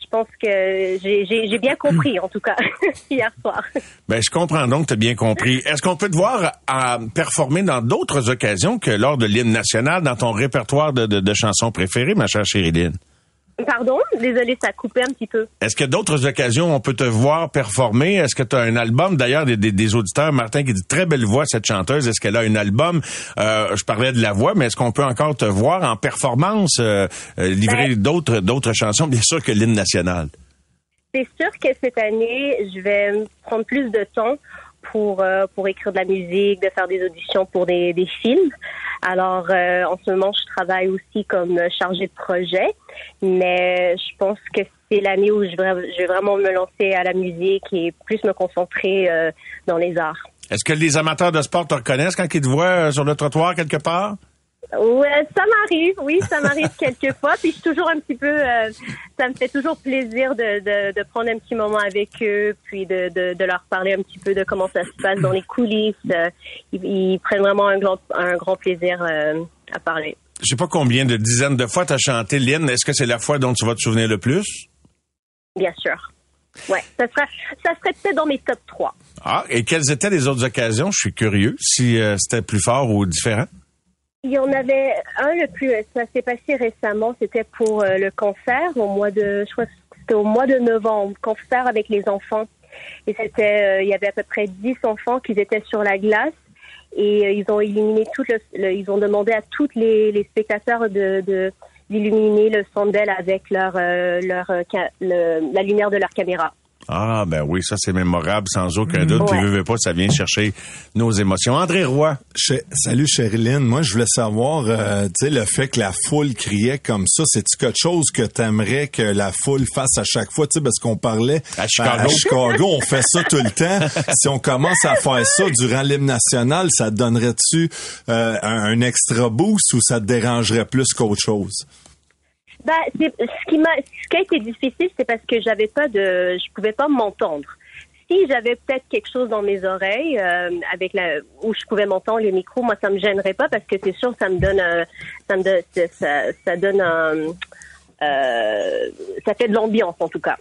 je pense que j'ai- bien compris, en tout cas, hier soir. Ben, je comprends donc, tu as bien compris. Est-ce qu'on peut te voir à performer dans d'autres occasions que lors de l'hymne national dans ton répertoire de, de- de chansons préférées, ma chère Chériline? Pardon, désolé, ça a coupé un petit peu. Est-ce a d'autres occasions on peut te voir performer? Est-ce que tu as un album? D'ailleurs, des, des- des auditeurs, Martin qui dit très belle voix, cette chanteuse. Est-ce qu'elle a un album? Euh, je parlais de la voix, mais est-ce qu'on peut encore te voir en performance, euh, euh, livrer Ben- d'autres, d'autres chansons, bien sûr que l'hymne national? C'est sûr que cette année, je vais prendre plus de temps pour euh, pour écrire de la musique, de faire des auditions pour des, des films. Alors, euh, en ce moment, je travaille aussi comme chargée de projet, mais je pense que c'est l'année où je vais, vraiment me lancer à la musique et plus me concentrer euh, dans les arts. Est-ce que les amateurs de sport te reconnaissent quand ils te voient sur le trottoir quelque part? Ouais, ça m'arrive, oui, ça m'arrive quelques fois. Puis je suis toujours un petit peu, euh, ça me fait toujours plaisir de, de, de prendre un petit moment avec eux, puis de, de, de leur parler un petit peu de comment ça se passe dans les coulisses. Euh, ils, ils prennent vraiment un grand, un grand plaisir euh, à parler. Je sais pas combien de dizaines de fois tu as chanté l'hymne. Est-ce que c'est la fois dont tu vas te souvenir le plus? Bien sûr. Ouais, ça serait, ça serait peut-être dans mes top 3. Ah, et quelles étaient les autres occasions? Je suis curieux si euh, c'était plus fort ou différent. Il y en avait un le plus, ça s'est passé récemment, c'était pour euh, le cancer au mois de, je crois c'était au mois de novembre, cancer avec les enfants. Et c'était, euh, il y avait à peu près 10 enfants qui étaient sur la glace et euh, ils ont éliminé tout le, le- ils ont demandé à tous les, spectateurs de, d'illuminer le sondel avec leur leur le- la lumière de leur caméra. Ah, ben oui, ça c'est mémorable, sans aucun doute. Puis, veux, veux pas, ça vient chercher nos émotions. André Roy. Che- Salut Sherilyn, moi je voulais savoir, euh, tu sais, le fait que la foule criait comme ça, c'est-tu quelque chose que t'aimerais que la foule fasse à chaque fois, tu sais, parce qu'on parlait À Chicago. Chicago, on fait ça tout le temps. Si on commence à faire ça durant l'hymne national, ça te donnerait-tu euh, un, un extra boost ou ça te dérangerait plus qu'autre chose? Bah, ce qui m'a, ce qui a été difficile, c'est parce que j'avais pas de, je pouvais pas m'entendre. Si j'avais peut-être quelque chose dans mes oreilles, euh, avec la, où je pouvais m'entendre le micro, moi ça me gênerait pas parce que c'est sûr ça me donne, un, ça me donne, ça- ça donne un, euh, ça fait de l'ambiance en tout cas.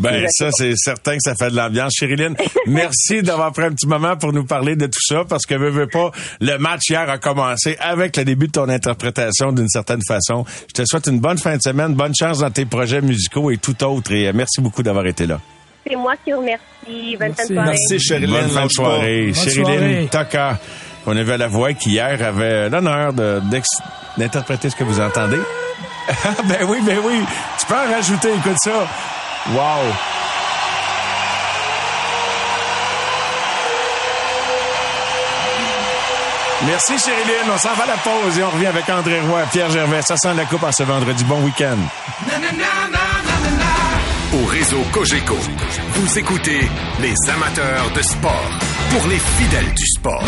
Ben, ça, c'est certain que ça fait de l'ambiance. Chériline, merci d'avoir pris un petit moment pour nous parler de tout ça, parce que veux, veux pas, le match hier a commencé avec le début de ton interprétation d'une certaine façon. Je te souhaite une bonne fin de semaine, bonne chance dans tes projets musicaux et tout autre, et euh, merci beaucoup d'avoir été là. C'est moi qui vous remercie. Bonne fin de Merci. soirée. Merci Sherilyn. Bonne fin de soirée. Bonne Chériline. Taka, qu'on avait à la voix, qui hier avait l'honneur d'interpréter ce que vous entendez. Ah, ben oui, ben oui. Tu peux en rajouter, écoute ça. Wow. Merci, Chériline. On s'en va à la pause et on revient avec André Roy, Pierre Gervais. Ça sent la coupe en ce vendredi. Bon week-end. Au réseau Cogeco, vous écoutez les amateurs de sport pour les fidèles du sport.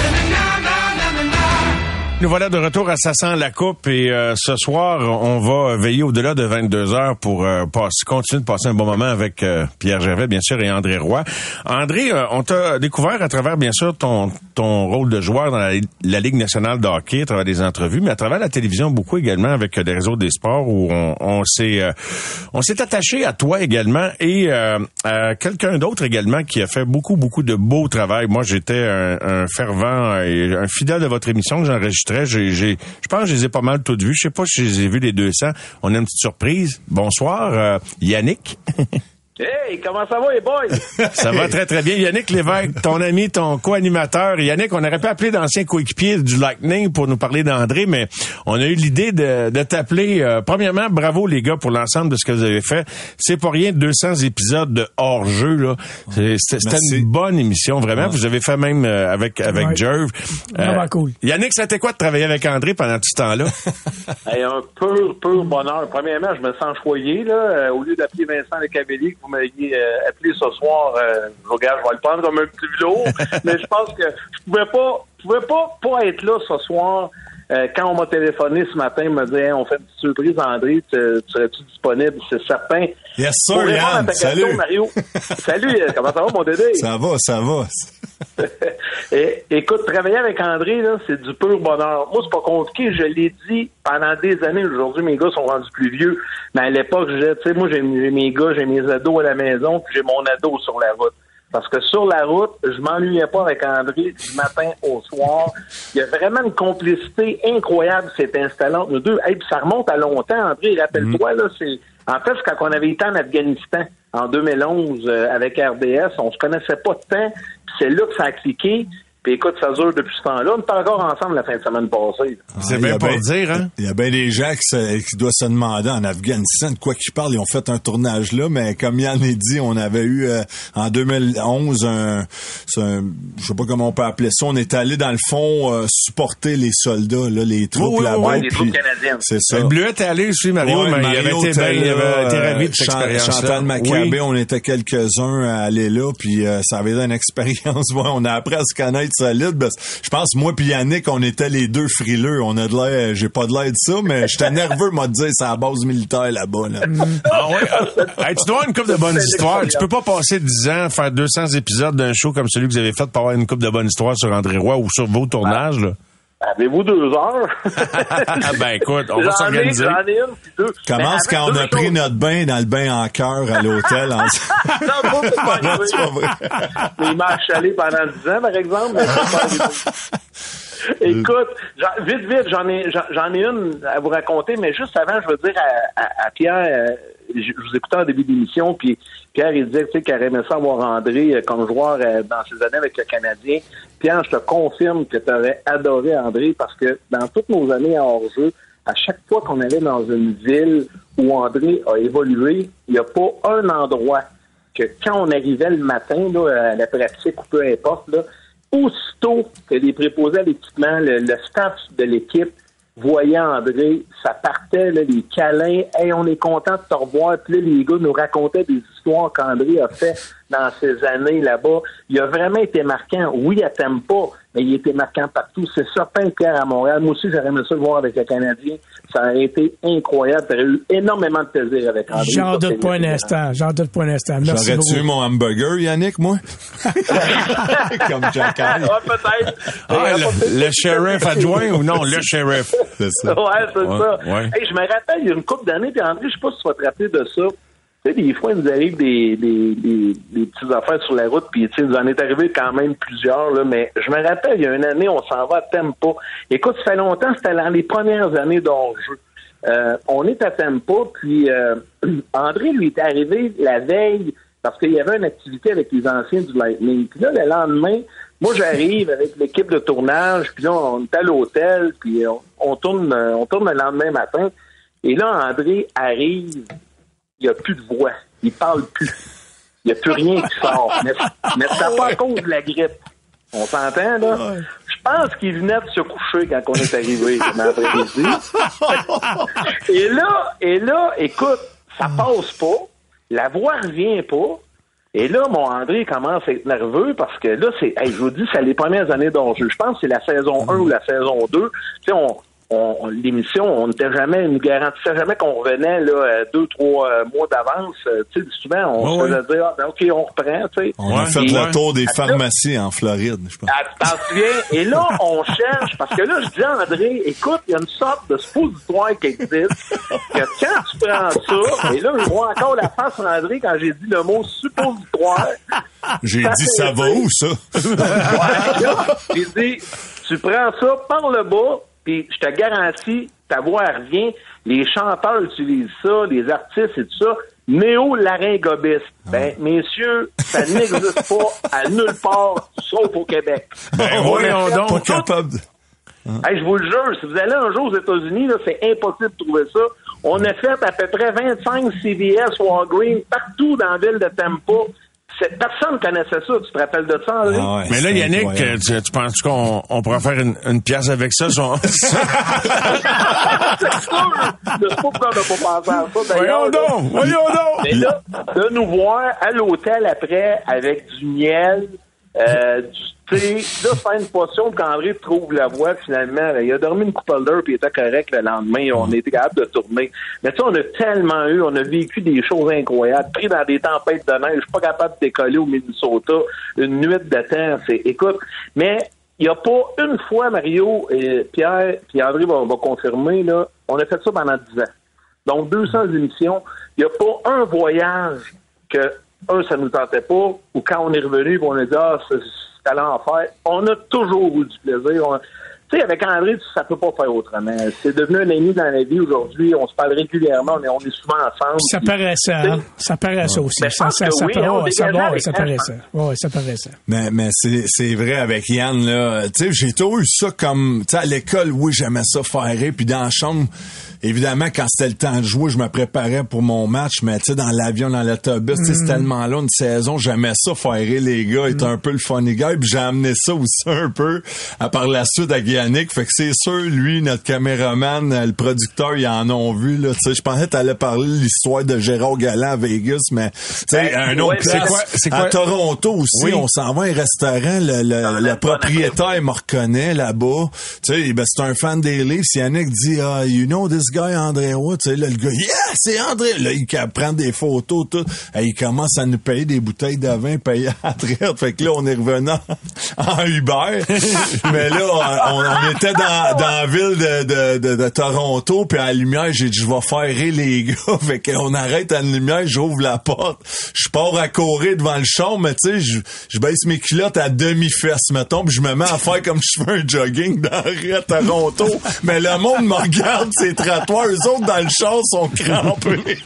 Nous voilà de retour à sent la coupe et euh, ce soir, on va veiller au-delà de 22 heures pour euh, passer- continuer de passer un bon moment avec euh, Pierre Gervais, bien sûr, et André Roy. André, euh, on t'a découvert à travers, bien sûr, ton, ton rôle de joueur dans la, Ligue nationale de hockey, à travers des entrevues, mais à travers la télévision beaucoup également avec euh, les réseaux des sports où on, on s'est euh, on s'est attaché à toi également et euh, à quelqu'un d'autre également qui a fait beaucoup, beaucoup de beau travail. Moi, j'étais un, un fervent et un fidèle de votre émission que j'enregistrais. Je pense que je les ai pas mal toutes vues. Je sais pas si je les ai vues les 200. On a une petite surprise. Bonsoir, euh, Yannick. Hey, comment ça va, les boys? Ça va très, très bien. Yannick Lévesque, ton ami, ton co-animateur. Yannick, on aurait pu appeler d'anciens coéquipiers du Lightning pour nous parler d'André, mais on a eu l'idée de, de t'appeler. euh, premièrement, bravo les gars pour l'ensemble de ce que vous avez fait. C'est pas rien 200 épisodes de hors-jeu. là. C'est- C'était une bonne émission, vraiment. Vous avez fait même euh, avec, avec Ouais. Jerv. Vraiment cool. Yannick, c'était quoi de travailler avec André pendant tout ce temps-là? Hey, un pur, pur bonheur. Premièrement, je me sens choyé, là. Euh, au lieu d'appeler Vincent Le Cavalier, que vous m'aviez euh, appelé ce soir, euh, je regarde, je vais le prendre comme un petit vélo. mais je pense que je pouvais pas, je pouvais pas, pas être là ce soir. Euh, quand on m'a téléphoné ce matin, il m'a dit Hey, on fait une petite surprise, André, tu, tu serais-tu disponible? C'est certain. Yes, sir, Yann. ta question, Salut. Mario. Salut, euh, comment ça va, mon dédé? Ça va, ça va. Et, écoute, travailler avec André, là, c'est du pur bonheur. Moi, c'est pas compliqué. Je l'ai dit pendant des années. Aujourd'hui, mes gars sont rendus plus vieux. Mais à l'époque, je tu sais, moi, j'ai j'ai mes gars, j'ai mes ados à la maison, puis j'ai mon ado sur la route. Parce que sur la route, je m'ennuyais pas avec André du matin au soir. Il y a vraiment une complicité incroyable qui s'est installée entre nous deux. Et puis ça remonte à longtemps, André. Rappelle-toi, là, c'est. En fait, c'est quand on avait été en Afghanistan en 2011 euh, avec RDS, on se connaissait pas de temps. Puis c'est là que ça a cliqué. Puis écoute, ça dure depuis ce temps-là. On est encore ensemble la fin de semaine passée. C'est Ah, bien y a pour ben- dire, hein? Il y a bien des gens qui, se- qui doivent se demander en Afghanistan de quoi qu'ils parlent. Ils ont fait un tournage là, mais comme Yann a dit, on avait eu euh, en 2011 un, c'est un- je sais pas comment on peut appeler ça. On est allé dans le fond euh, supporter les soldats, là, les troupes oui, là-bas. oui, les troupes canadiennes. C'est ça. Le bleu était allé aussi, Mario, Ouais, mais il avait Mario été, ben, il était avait là, été euh, ravi de cette Chan- expérience Chantal Maccabé, on était quelques-uns à aller là, puis euh, ça avait été une expérience. Ouais, on a appris à se connaître solide. parce que je pense, moi puis Yannick, on était les deux frileux. On a de l'air, j'ai pas de l'air de ça, mais j'étais nerveux, moi, de dire, c'est à la base militaire là-bas. Là. Ah ouais? Hey, tu dois avoir une coupe de bonnes histoires. Tu peux pas passer 10 ans, faire 200 épisodes d'un show comme celui que vous avez fait pour avoir une coupe de bonnes histoires sur André Roy ou sur vos tournages, là. Avez-vous deux heures? Ah, ben, écoute, on va s'organiser. J'en ai une, puis deux. Commence quand on a pris choses- notre bain dans le bain en cœur à l'hôtel. en- Non, pas pour pas pas arriver. vrai. Mais il m'a achalé pendant 10 ans, par exemple. mais. Écoute, vite, vite, j'en ai, j'en- ai une à vous raconter, mais juste avant, je veux dire à, à- à Pierre, euh, je je vous écoutais en début d'émission, puis Pierre, il disait qu'il aimait ça avoir André euh, comme joueur euh, dans ses années avec le Canadien. Pierre, je te confirme que tu aurais adoré André parce que dans toutes nos années en hors-jeu, à chaque fois qu'on allait dans une ville où André a évolué, il n'y a pas un endroit que quand on arrivait le matin là, à la pratique ou peu importe, là, aussitôt que les préposés à l'équipement, le, le staff de l'équipe voyait André, ça partait, là, les câlins, hey, on est content de te revoir. Puis là, les gars nous racontaient des histoires qu'André a fait dans ces années là-bas. Il a vraiment été marquant. Oui, elle t'aime pas, mais il était marquant partout. C'est certain, Pierre, à Montréal. Moi aussi, j'aurais aimé ça le voir avec le Canadien. Ça aurait été incroyable. T'aurais eu énormément de plaisir avec André. J'en doute pas un instant. J'en doute pas un instant. Merci J'aurais tué mon hamburger, Yannick, moi? Comme Jack Hall. Ouais, peut-être. Ah, Euh, le, le sheriff adjoint ou non, le sheriff? C'est ça. Ouais, c'est Ouais, ça. ouais. Hey, je me rappelle, il y a une couple d'années, puis André, je sais pas si tu vas te rappeler de ça. Tu sais, des fois, il nous arrive des, des, des, des petites affaires sur la route, puis tu sais, il nous en est arrivé quand même plusieurs, là, mais je me rappelle, il y a une année, on s'en va à Tempa. Écoute, ça fait longtemps, c'était dans les premières années d'hors-jeu. Euh, on est à Tempa, puis euh, André, lui, est arrivé la veille, parce qu'il y avait une activité avec les anciens du Lightning. Puis là, le lendemain, moi, j'arrive avec l'équipe de tournage, puis là, on est à l'hôtel, puis on, on tourne on tourne le lendemain matin. Et là, André arrive, il n'y a plus de voix. Il parle plus. Il n'y a plus rien qui sort. Mais, mais c'est pas à cause de la grippe. On s'entend, là? Je pense qu'il venait de se coucher quand on est arrivé dans l'après-midi. Et là, et là, écoute, ça passe pas. La voix revient pas. Et là, mon André commence à être nerveux parce que là, c'est, hey, je vous dis, c'est les premières années d'enjeu. Je pense que c'est la saison 1 ou la saison 2. Tu sais, on- l'émission, on n'était jamais, nous garantissait jamais qu'on revenait, là, euh, deux, trois euh, mois d'avance. Euh, Tu sais, souvent, on Ouais, se faisait dire, ah, ben, OK, on reprend, tu sais. On a fait ouais. le tour des là- pharmacies en Floride, je pense. Tu t'en souviens? Et là, on cherche, parce que là, je dis à André, écoute, il y a une sorte de suppositoire qui existe, que quand tu prends ça, et là, je vois encore la face André quand j'ai dit le mot suppositoire. J'ai dit, ça va où, ça? Ouais, là, j'ai dit, tu prends ça par le bas, puis je te garantis, ta voix revient. Les chanteurs utilisent ça, les artistes et tout ça. Néo-laryngobiste. Ben, messieurs, ça n'existe pas à nulle part, sauf au Québec. Ben, On voyons donc. Pas capable de... Hey, je vous le jure, si vous allez un jour aux États-Unis, c'est impossible de trouver ça. On a fait à peu près 25 CVS Walgreens partout dans la ville de Tampa. Personne ne connaissait ça. Tu te rappelles de ça, André? Ah ouais, Mais là, Yannick, euh, tu, tu penses qu'on on pourrait faire une, une pièce avec ça? son- c'est sûr! Je sais pas pourquoi on n'a pas pensé à ça. d'ailleurs. voyons donc! Voyons donc! Mais là, de nous voir à l'hôtel après avec du miel, euh, du thé, là, faire une potion pour qu'André trouve la voie finalement. Il a dormi une couple d'heures puis il était correct le lendemain. On était capable de tourner. Mais tu sais, on a tellement eu, on a vécu des choses incroyables, pris dans des tempêtes de neige, je suis pas capable de décoller au Minnesota, une nuit de temps. C'est, écoute, mais il n'y a pas une fois, Mario, et Pierre, puis André va, va confirmer, là, on a fait ça pendant 10 ans. Donc, 200 émissions. Il n'y a pas un voyage que, un, ça nous tentait pas, ou quand on est revenu, on a dit, ah, c'est en faire. On a toujours eu du plaisir. On- Tu sais, avec André, ça peut pas faire autrement. C'est devenu un ami dans la vie aujourd'hui. On se parle régulièrement. Est, on est souvent ensemble. Ça Puis- paraissait, hein? Ça paraissait aussi. Ben, je ça, ça, ça, oui, on ouais, ça, ouais, ça elle, paraissait. Ouais, ça paraissait. Mais, mais c'est, c'est vrai avec Yann, là. Tu sais, j'ai toujours eu ça comme, tu sais, à l'école, oui, j'aimais ça faire, puis dans la chambre, évidemment, quand c'était le temps de jouer, je me préparais pour mon match, mais tu sais, dans l'avion, dans l'autobus, sais, c'est tellement long, une saison, j'aimais ça faire les gars, être un peu le funny guy, puis j'ai amené ça aussi un peu à par la suite à Yannick, fait que c'est sûr, lui, notre caméraman, euh, le producteur, ils en ont vu, là, tu sais, je pensais que t'allais parler de l'histoire de Gérard Galland à Vegas, mais, tu sais, Ben, un autre ouais, place, c'est quoi- c'est à quoi- Toronto aussi, Oui. on s'en va à un restaurant, le, le, le propriétaire me reconnaît là-bas. Tu sais, ben, c'est un fan des livres. Si Yannick dit, ah, you know this guy, André Roy, tu sais, là, le gars, yeah, c'est André. Là, il prend des photos, tout. Et il commence à nous payer des bouteilles de vin payées à traite. Fait que là, on est revenu en, Uber. Mais là, on, on était dans, dans la ville de, de, de, de Toronto, puis à la lumière, j'ai dit, je vais faire rire les gars. Fait qu'on arrête à la lumière, j'ouvre la porte, je pars à courir devant le champ, mais tu sais, je, je baisse mes culottes à demi-fesse, mettons, puis je me mets à faire comme je fais un jogging dans la rue à Toronto. mais le monde me regarde, ces trottoirs, eux autres dans le champ sont crampés.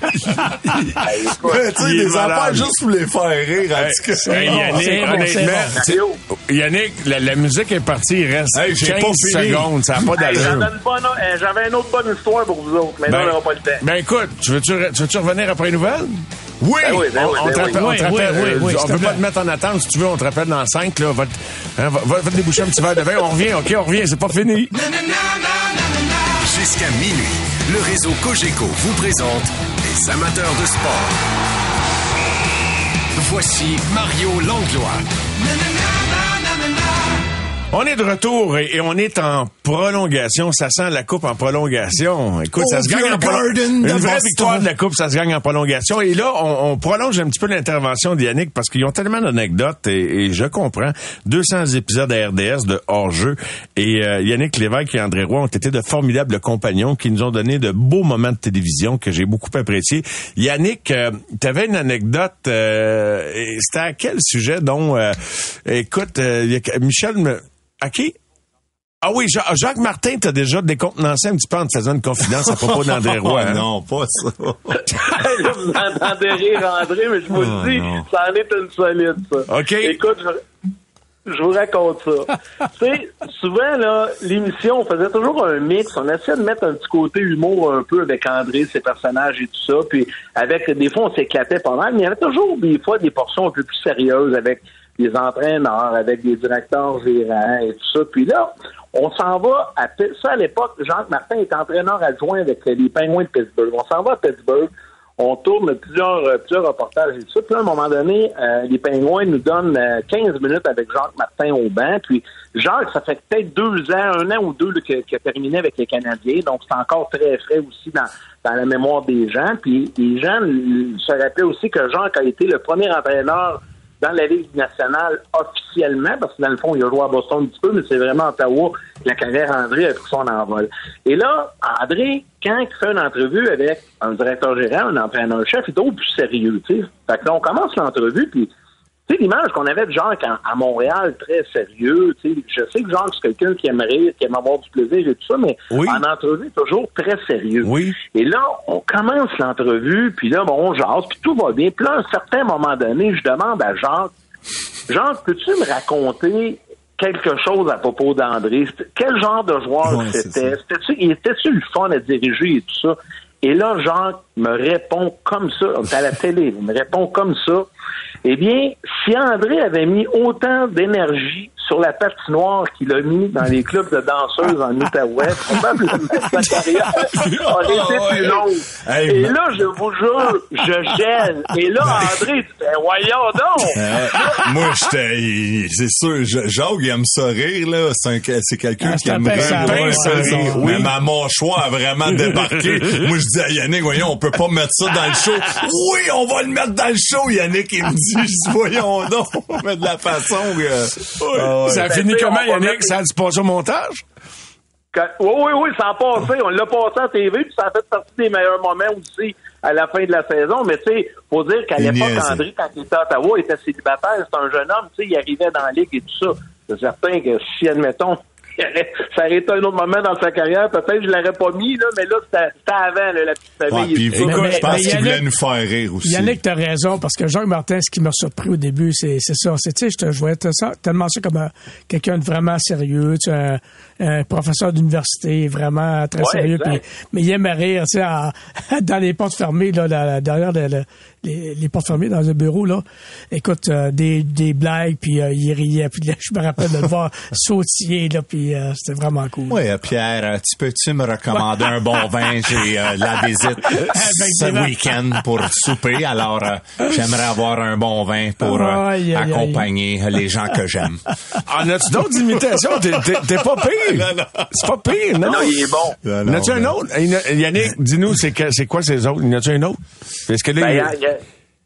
Mais tu sais, des affaires juste pour les faire rire. Hey, Yannick, bon, honnêtement, bon. Yannick, la, la musique est partie, il reste Hey, j'ai 15 pas fini. secondes, ça n'a pas Hey, d'allure. J'avais une euh, une autre bonne histoire pour vous autres, mais là, on n'aura pas le temps. ben écoute, tu veux-tu, veux-tu revenir après les nouvelles? Oui! Ben oui, ben on, oui, on ben te oui. rappelle, on Oui, te rappelle, oui, oui, euh, oui, on te veut pas te mettre en attente, si tu veux, on te rappelle dans 5, là, va, te- hein, va, va- va te déboucher un petit verre de vin, on revient, ok, on revient, c'est pas fini. Jusqu'à minuit, le réseau Cogeco vous présente les amateurs de sport. Voici Mario Langlois. On est de retour et, et on est en prolongation. Ça sent la coupe en prolongation. Écoute, ça se gagne en prolongation. Une vraie victoire de la coupe, ça se gagne en prolongation. Et là, on, on prolonge un petit peu l'intervention d'Yannick parce qu'ils ont tellement d'anecdotes et, et je comprends. 200 épisodes à RDS de hors-jeu et euh, Yannick Lévesque et André Roy ont été de formidables compagnons qui nous ont donné de beaux moments de télévision que j'ai beaucoup appréciés. Yannick, tu avais une anecdote. euh, et C'était à quel sujet? Dont, euh, écoute, euh, Michel me... À qui? Ah oui, Ja- Jacques Martin t'a déjà décontenancé un petit peu en te faisant une confidence à propos d'André Roy. Hein? non, pas ça. Vous entendez rire André, mais je vous Oh, le dis, non. ça en est une solide, ça. OK. Écoute, je, je vous raconte ça. tu sais, souvent, là, l'émission, on faisait toujours un mix. On essayait de mettre un petit côté humour un peu avec André, ses personnages et tout ça. Puis, avec, des fois, on s'éclatait pas mal, mais il y avait toujours des fois des portions un peu plus sérieuses avec des entraîneurs, avec des directeurs gérants et tout ça. Puis là, on s'en va à ça à l'époque, Jacques Martin est entraîneur adjoint avec les Penguins de Pittsburgh. On s'en va à Pittsburgh. On tourne plusieurs, euh, plusieurs reportages et tout ça. Puis à un moment donné, euh, les Pingouins nous donnent euh, 15 minutes avec Jacques Martin au banc. Puis Jacques, ça fait peut-être deux ans, un an ou deux là, qu'il a terminé avec les Canadiens. Donc c'est encore très frais aussi dans, dans la mémoire des gens. Puis les gens euh, se rappelaient aussi que Jacques a été le premier entraîneur dans la Ligue nationale officiellement, parce que dans le fond, il a joué à Boston un petit peu, mais c'est vraiment Ottawa que la carrière André a pris son envol. Et là, André, quand il fait une entrevue avec un directeur gérant, un entraîneur-chef, il est au plus sérieux, tu sais. Fait que là, on commence l'entrevue, puis tu sais, l'image qu'on avait de Jacques à Montréal, très sérieux, tu sais, je sais que Jacques, c'est quelqu'un qui aime rire, qui aime avoir du plaisir et tout ça, mais Oui. en entrevue, toujours très sérieux. Oui. Et là, on commence l'entrevue, puis là, bon, on jase, puis tout va bien. Puis là, à un certain moment donné, je demande à Jacques, Jacques, peux-tu me raconter quelque chose à propos d'André? Quel genre de joueur Ouais, c'était? C'était-tu, il était-tu le fun à diriger et tout ça? Et là, Jacques me répond comme ça, à la télé, il me répond comme ça. Eh bien, si André avait mis autant d'énergie sur la patinoire qu'il a mis dans les clubs de danseuses en Outaouais, probablement sa carrière aurait été plus longue. Hey, Et là, je vous jure, je gêne. Et là, André, tu fais, voyons donc! Euh, moi, j'étais, c'est sûr, Jacques, il aime ça rire, là. C'est un- c'est quelqu'un Ah, qui aime pince rire. à Ouais, rire, c'est ouais, ça. ouais. Mais ma mâchoire a vraiment débarqué. moi, je dis à Yannick, voyons, on peut pas mettre ça dans le show. Oui, on va le mettre dans le show, Yannick. Il me dit, je dis, voyons donc, mais de la façon que... Ah ouais. Ça a fini comment, Yannick? Ça a dû passer au montage? Quand- Oui, oui, oui, ça a passé. On l'a passé à TV, puis ça a fait partie des meilleurs moments aussi à la fin de la saison. Mais tu sais, faut dire qu'à l'époque. André, quand il était à Ottawa, il était célibataire. C'était un jeune homme, tu sais, il arrivait dans la ligue et tout ça. C'est certain que si, admettons, ça aurait été un autre moment dans sa carrière, peut-être je l'aurais pas mis, là, mais là, c'était avant, là, la petite Ouais, famille. ça. mais- je pense qu'il voulait nous faire rire aussi. Yannick, t'as raison, parce que Jacques Martin, ce qui m'a surpris au début, c'est c'est ça. C'est, tu sais, je te te- ça, tellement ça comme un- quelqu'un de vraiment sérieux, tu sais, un, un professeur d'université, vraiment très Ouais, sérieux. puis- mais il aimait rire, tu sais, en- dans les portes fermées, là, derrière le- le- les, les portes fermées dans le bureau, là. Écoute, euh, des, des blagues, puis euh, il riait, puis là, je me rappelle de le voir sautiller, là, puis euh, c'était vraiment cool. Oui, Pierre, tu peux-tu me recommander un bon vin? J'ai euh, la visite ce week-end pour souper, alors euh, j'aimerais avoir un bon vin pour euh, Aïe, aïe, aïe. accompagner les gens que j'aime. En as-tu d'autres imitations? T'es- pas pire. C'est pas pire, non? Non, il est bon. Non, non, un ben- autre? Yannick, dis-nous, c'est quoi ces autres? Y en a-tu un autre? Parce que là, Ben, il-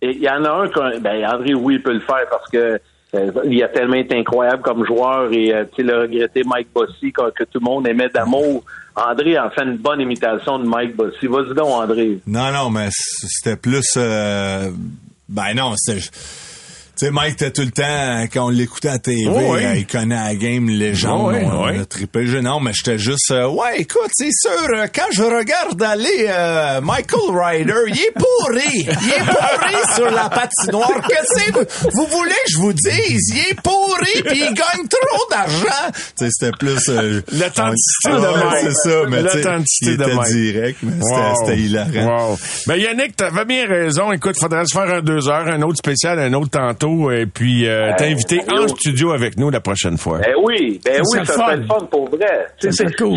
a- il y en a un, qu'on- ben, André, oui, il peut le faire parce que euh, il a tellement été incroyable comme joueur et euh, tu le regretter Mike Bossy que, que tout le monde aimait d'amour. André en fait une bonne imitation de Mike Bossy. Vas-y donc, André. Non, non, mais c'était plus... euh, ben non, c'était... Tu sais, Mike était tout le temps, quand on l'écoutait à la TV, Oh oui. euh, il connaît la game, légende, Oh oui, on, oui. a trippé. Non, mais j'étais juste, euh, ouais, écoute, c'est sûr, euh, quand je regarde aller euh, Michael Ryder, il est pourri. Il est pourri sur la patinoire. Qu'est-ce que vous, vous voulez que je vous dise? Il est pourri, puis il gagne trop d'argent. Tu sais, c'était plus... euh, L'authenticité de Mike. C'est ça, mais L'authenticité de Mike. direct, mais Wow. c'était hilarant. Wow. Ben Yannick, t'avais bien raison. Écoute, faudrait se faire un deux heures, un autre spécial, un autre tantôt, et puis euh, t'inviter en Mario. studio avec nous la prochaine fois. Ben oui, ben Ça oui, ça serait le fun pour vrai. C'est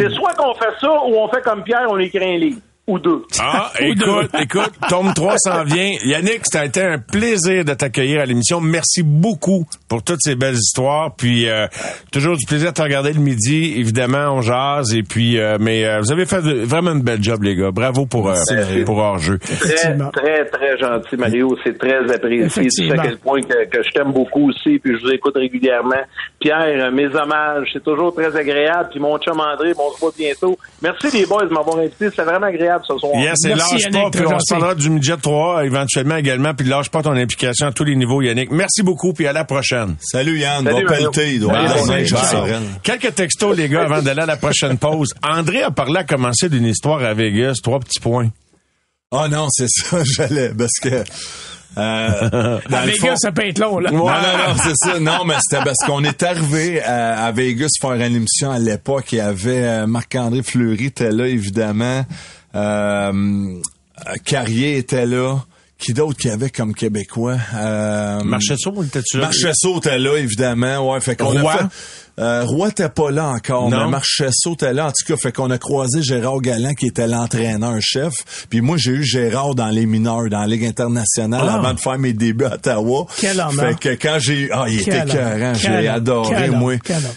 soit qu'on fait ça ou on fait comme Pierre, on écrit un livre. Ou deux. Ah, écoute, écoute, tome 3 s'en vient. Yannick, ça a été un plaisir de t'accueillir à l'émission. Merci beaucoup pour toutes ces belles histoires. Puis euh, toujours du plaisir de te regarder le midi. Évidemment, on jase. Et puis, euh, mais euh, vous avez fait vraiment une belle job, les gars. Bravo pour euh, pour hors-jeu. Très, Effectivement. très, très gentil, Mario. C'est très apprécié. Tu sais à quel point que, que je t'aime beaucoup aussi, puis je vous écoute régulièrement. Pierre, mes hommages, c'est toujours très agréable. Puis mon chum André, bon, on se voit bientôt. Merci les boys de m'avoir invité. C'était vraiment agréable ce soir. Yes, et lâche Yannick, pas, puis on se parlera du midget 3 éventuellement également, puis lâche pas ton implication à tous les niveaux, Yannick. Merci beaucoup, puis à la prochaine. Salut Yann, Salut. Jean Sorel. Quelques textos, les gars, avant d'aller à la prochaine pause. André a parlé à commencer d'une histoire à Vegas, trois petits points. Ah non, c'est ça, j'allais, parce que... Euh, dans À le Vegas, fond- ça peut être long, là. Non, non, non, c'est ça. Non, mais c'était parce qu'on est arrivé à, à Vegas faire une émission à l'époque. Il y avait euh, Marc-André Fleury était là, évidemment. Euh, Carrier était là. Qui d'autre qu'il y avait comme Québécois? Euh, Marchesso, il était-tu là? Était là, évidemment. Ouais, fait qu'on Roy? a fait... Euh, Roy était pas là encore, Non. mais Marchesso était là. En tout cas, fait qu'on a croisé Gérard Galland qui était l'entraîneur-chef. Puis moi, j'ai eu Gérard dans les mineurs, dans la Ligue internationale, Ah. avant de faire mes débuts à Ottawa. Quel homme, Fait hein? que quand j'ai... Ah, il Quel était. Quel J'ai adoré, moi.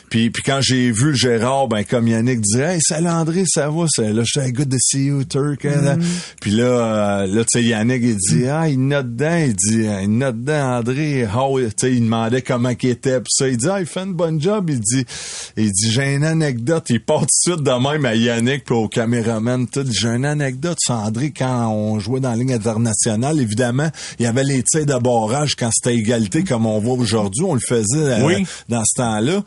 Puis, puis quand j'ai vu Gérard, ben comme Yannick disait, hey, salut André, ça va, ça. Là, j'étais good to see you, Turk. hein, là. Puis là, euh, là, tu sais, Yannick, il dit, ah, il note dedans, il dit, il note dedans, André, how, tu sais, il demandait comment qu'il était, puis ça, il dit, ah, il fait une bonne job, il dit, il dit, j'ai une anecdote, il part tout de suite de même à Yannick puis au caméraman, tout, j'ai une anecdote sur André quand on jouait dans la ligne internationale, évidemment, il y avait les tirs de barrage quand c'était égalité comme on voit aujourd'hui, on le faisait euh, Oui. dans ce temps-là.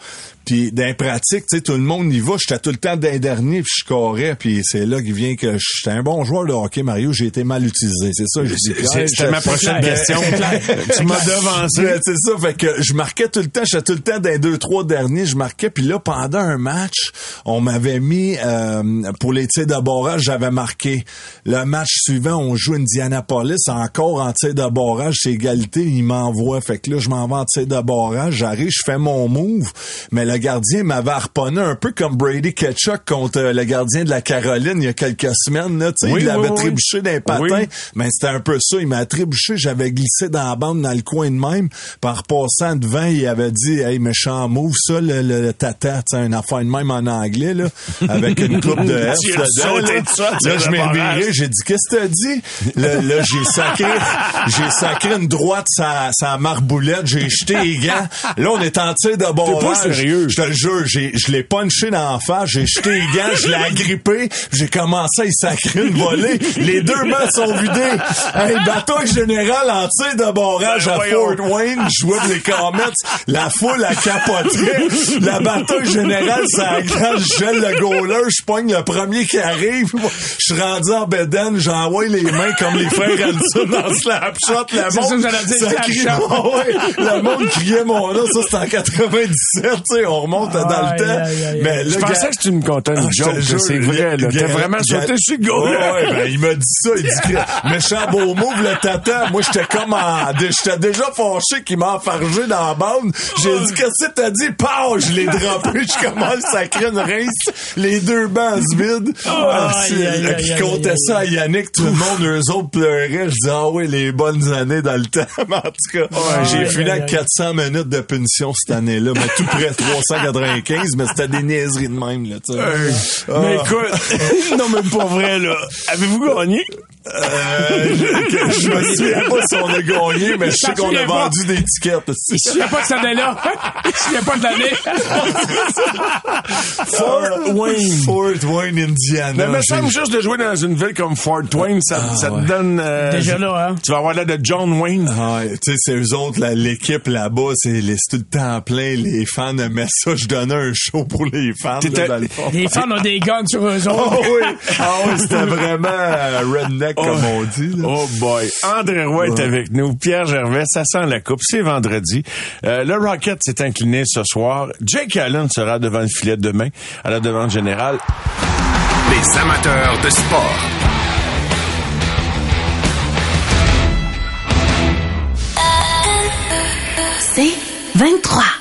Puis dans les pratiques, tu sais, tout le monde y va. J'étais tout le temps d'un dernier, puis je scorais. Puis c'est là qu'il vient que j'étais un bon joueur de hockey, Mario. J'ai été mal utilisé. C'est ça, je dis. C'était ma prochaine question. tu m'as devancé. C'est ça, fait que je marquais tout le temps, j'étais tout le temps les deux, trois derniers, je marquais, puis là, pendant un match, on m'avait mis, euh, pour les tirs de barrage, j'avais marqué. Le match suivant, on joue Indianapolis, encore en tir de barrage, c'est égalité, il m'envoie. Fait que là, je m'en vais en tir de barrage, j'arrive, je fais mon move, mais le gardien m'avait harponné un peu comme Brady Ketchuk contre euh, le gardien de la Caroline il y a quelques semaines, là, tu sais, Oui, il l'avait oui. trébuché d'un patin. Oui. Mais c'était un peu ça. Il m'a trébuché. J'avais glissé dans la bande dans le coin de même. Par passant devant, il avait dit, hey, méchant move, ça, le, le, le tata, tu sais, une affaire de même en anglais, là, avec une coupe de F Tu dedans, là. ça, Là, je m'ai j'ai dit, qu'est-ce que t'as dit? Là, là, j'ai sacré, j'ai sacré une droite sa, sa marboulette, j'ai jeté les gants. Là, on est en tir de barrage. pas sérieux. Je te le jure, j'ai, je l'ai punché dans la face, j'ai jeté les gants, je l'ai agrippé, j'ai commencé à y sacrer une volée. Les deux mains sont vidées. Hey, bataille générale en tir de barrage Ben à. Fort Wayne, je les Comets. La foule a capoté. La bataille générale, ça glace, je gèle le goaler, je pogne le premier qui arrive. Je suis rendu en bedaine, j'envoie les mains comme les frères Hanson dans Slapshot. Le C'est ça monde, que j'allais dire, ça Slapshot. crie- le monde criait mon nom. Ça, c'était en 97, tu sais, on remonte dans le temps. aïe, aïe, Mais Je pensais que tu me contais une ah, joke, c'est vrai. là. T'as vraiment sauté sur le. Ouais, ouais, ben, il m'a dit ça. Il dit que méchant beau move, le tata. Moi, j'étais comme en, j'étais déjà fâché qu'il m'a enfargé dans la bande. J'ai dit, qu'est-ce que t'as dit? Pow! Je l'ai droppé, je commence à créer une race, les deux bancs se vident. Ah, qui comptait ça à Yannick, tout le monde, eux autres pleuraient. Je dis, ah oui, les bonnes années dans le temps. Mais en tout cas, j'ai fini aïe. 400 minutes de punition cette année-là, mais tout près 395, mais c'était des niaiseries de même, là, tu sais. Ah. Mais écoute, non, mais pas vrai, là. Avez-vous gagné? Euh, je, je me souviens pas si on a gagné, mais je sais qu'on a souviens pas. vendu des tickets. Il se souvient pas de cette année-là. Il se souvient pas de l'année. Fort Wayne. Fort Wayne, Indiana. Mais me semble juste de jouer dans une ville comme Fort Wayne, ça, ça te donne... euh, Déjà là, hein? Tu vas avoir l'air de John Wayne. Ah, tu sais, c'est eux autres, l'équipe là-bas, c'est les- c'est tout le temps plein. Les fans aimaient ça. Je donnais un show pour les fans. T'étais- là, dans le fond. Les fans ont des guns sur eux Ah autres. oui, ah oui, c'était vraiment euh, redneck comme on dit. là. Oh boy. André Roy est avec nous. Pierre Gervais, ça sent la coupe. C'est vendredi. Euh, le Rocket s'est incliné ce soir. Jake Allen sera devant le filet demain à la demande générale. Les amateurs de sport. C'est 23.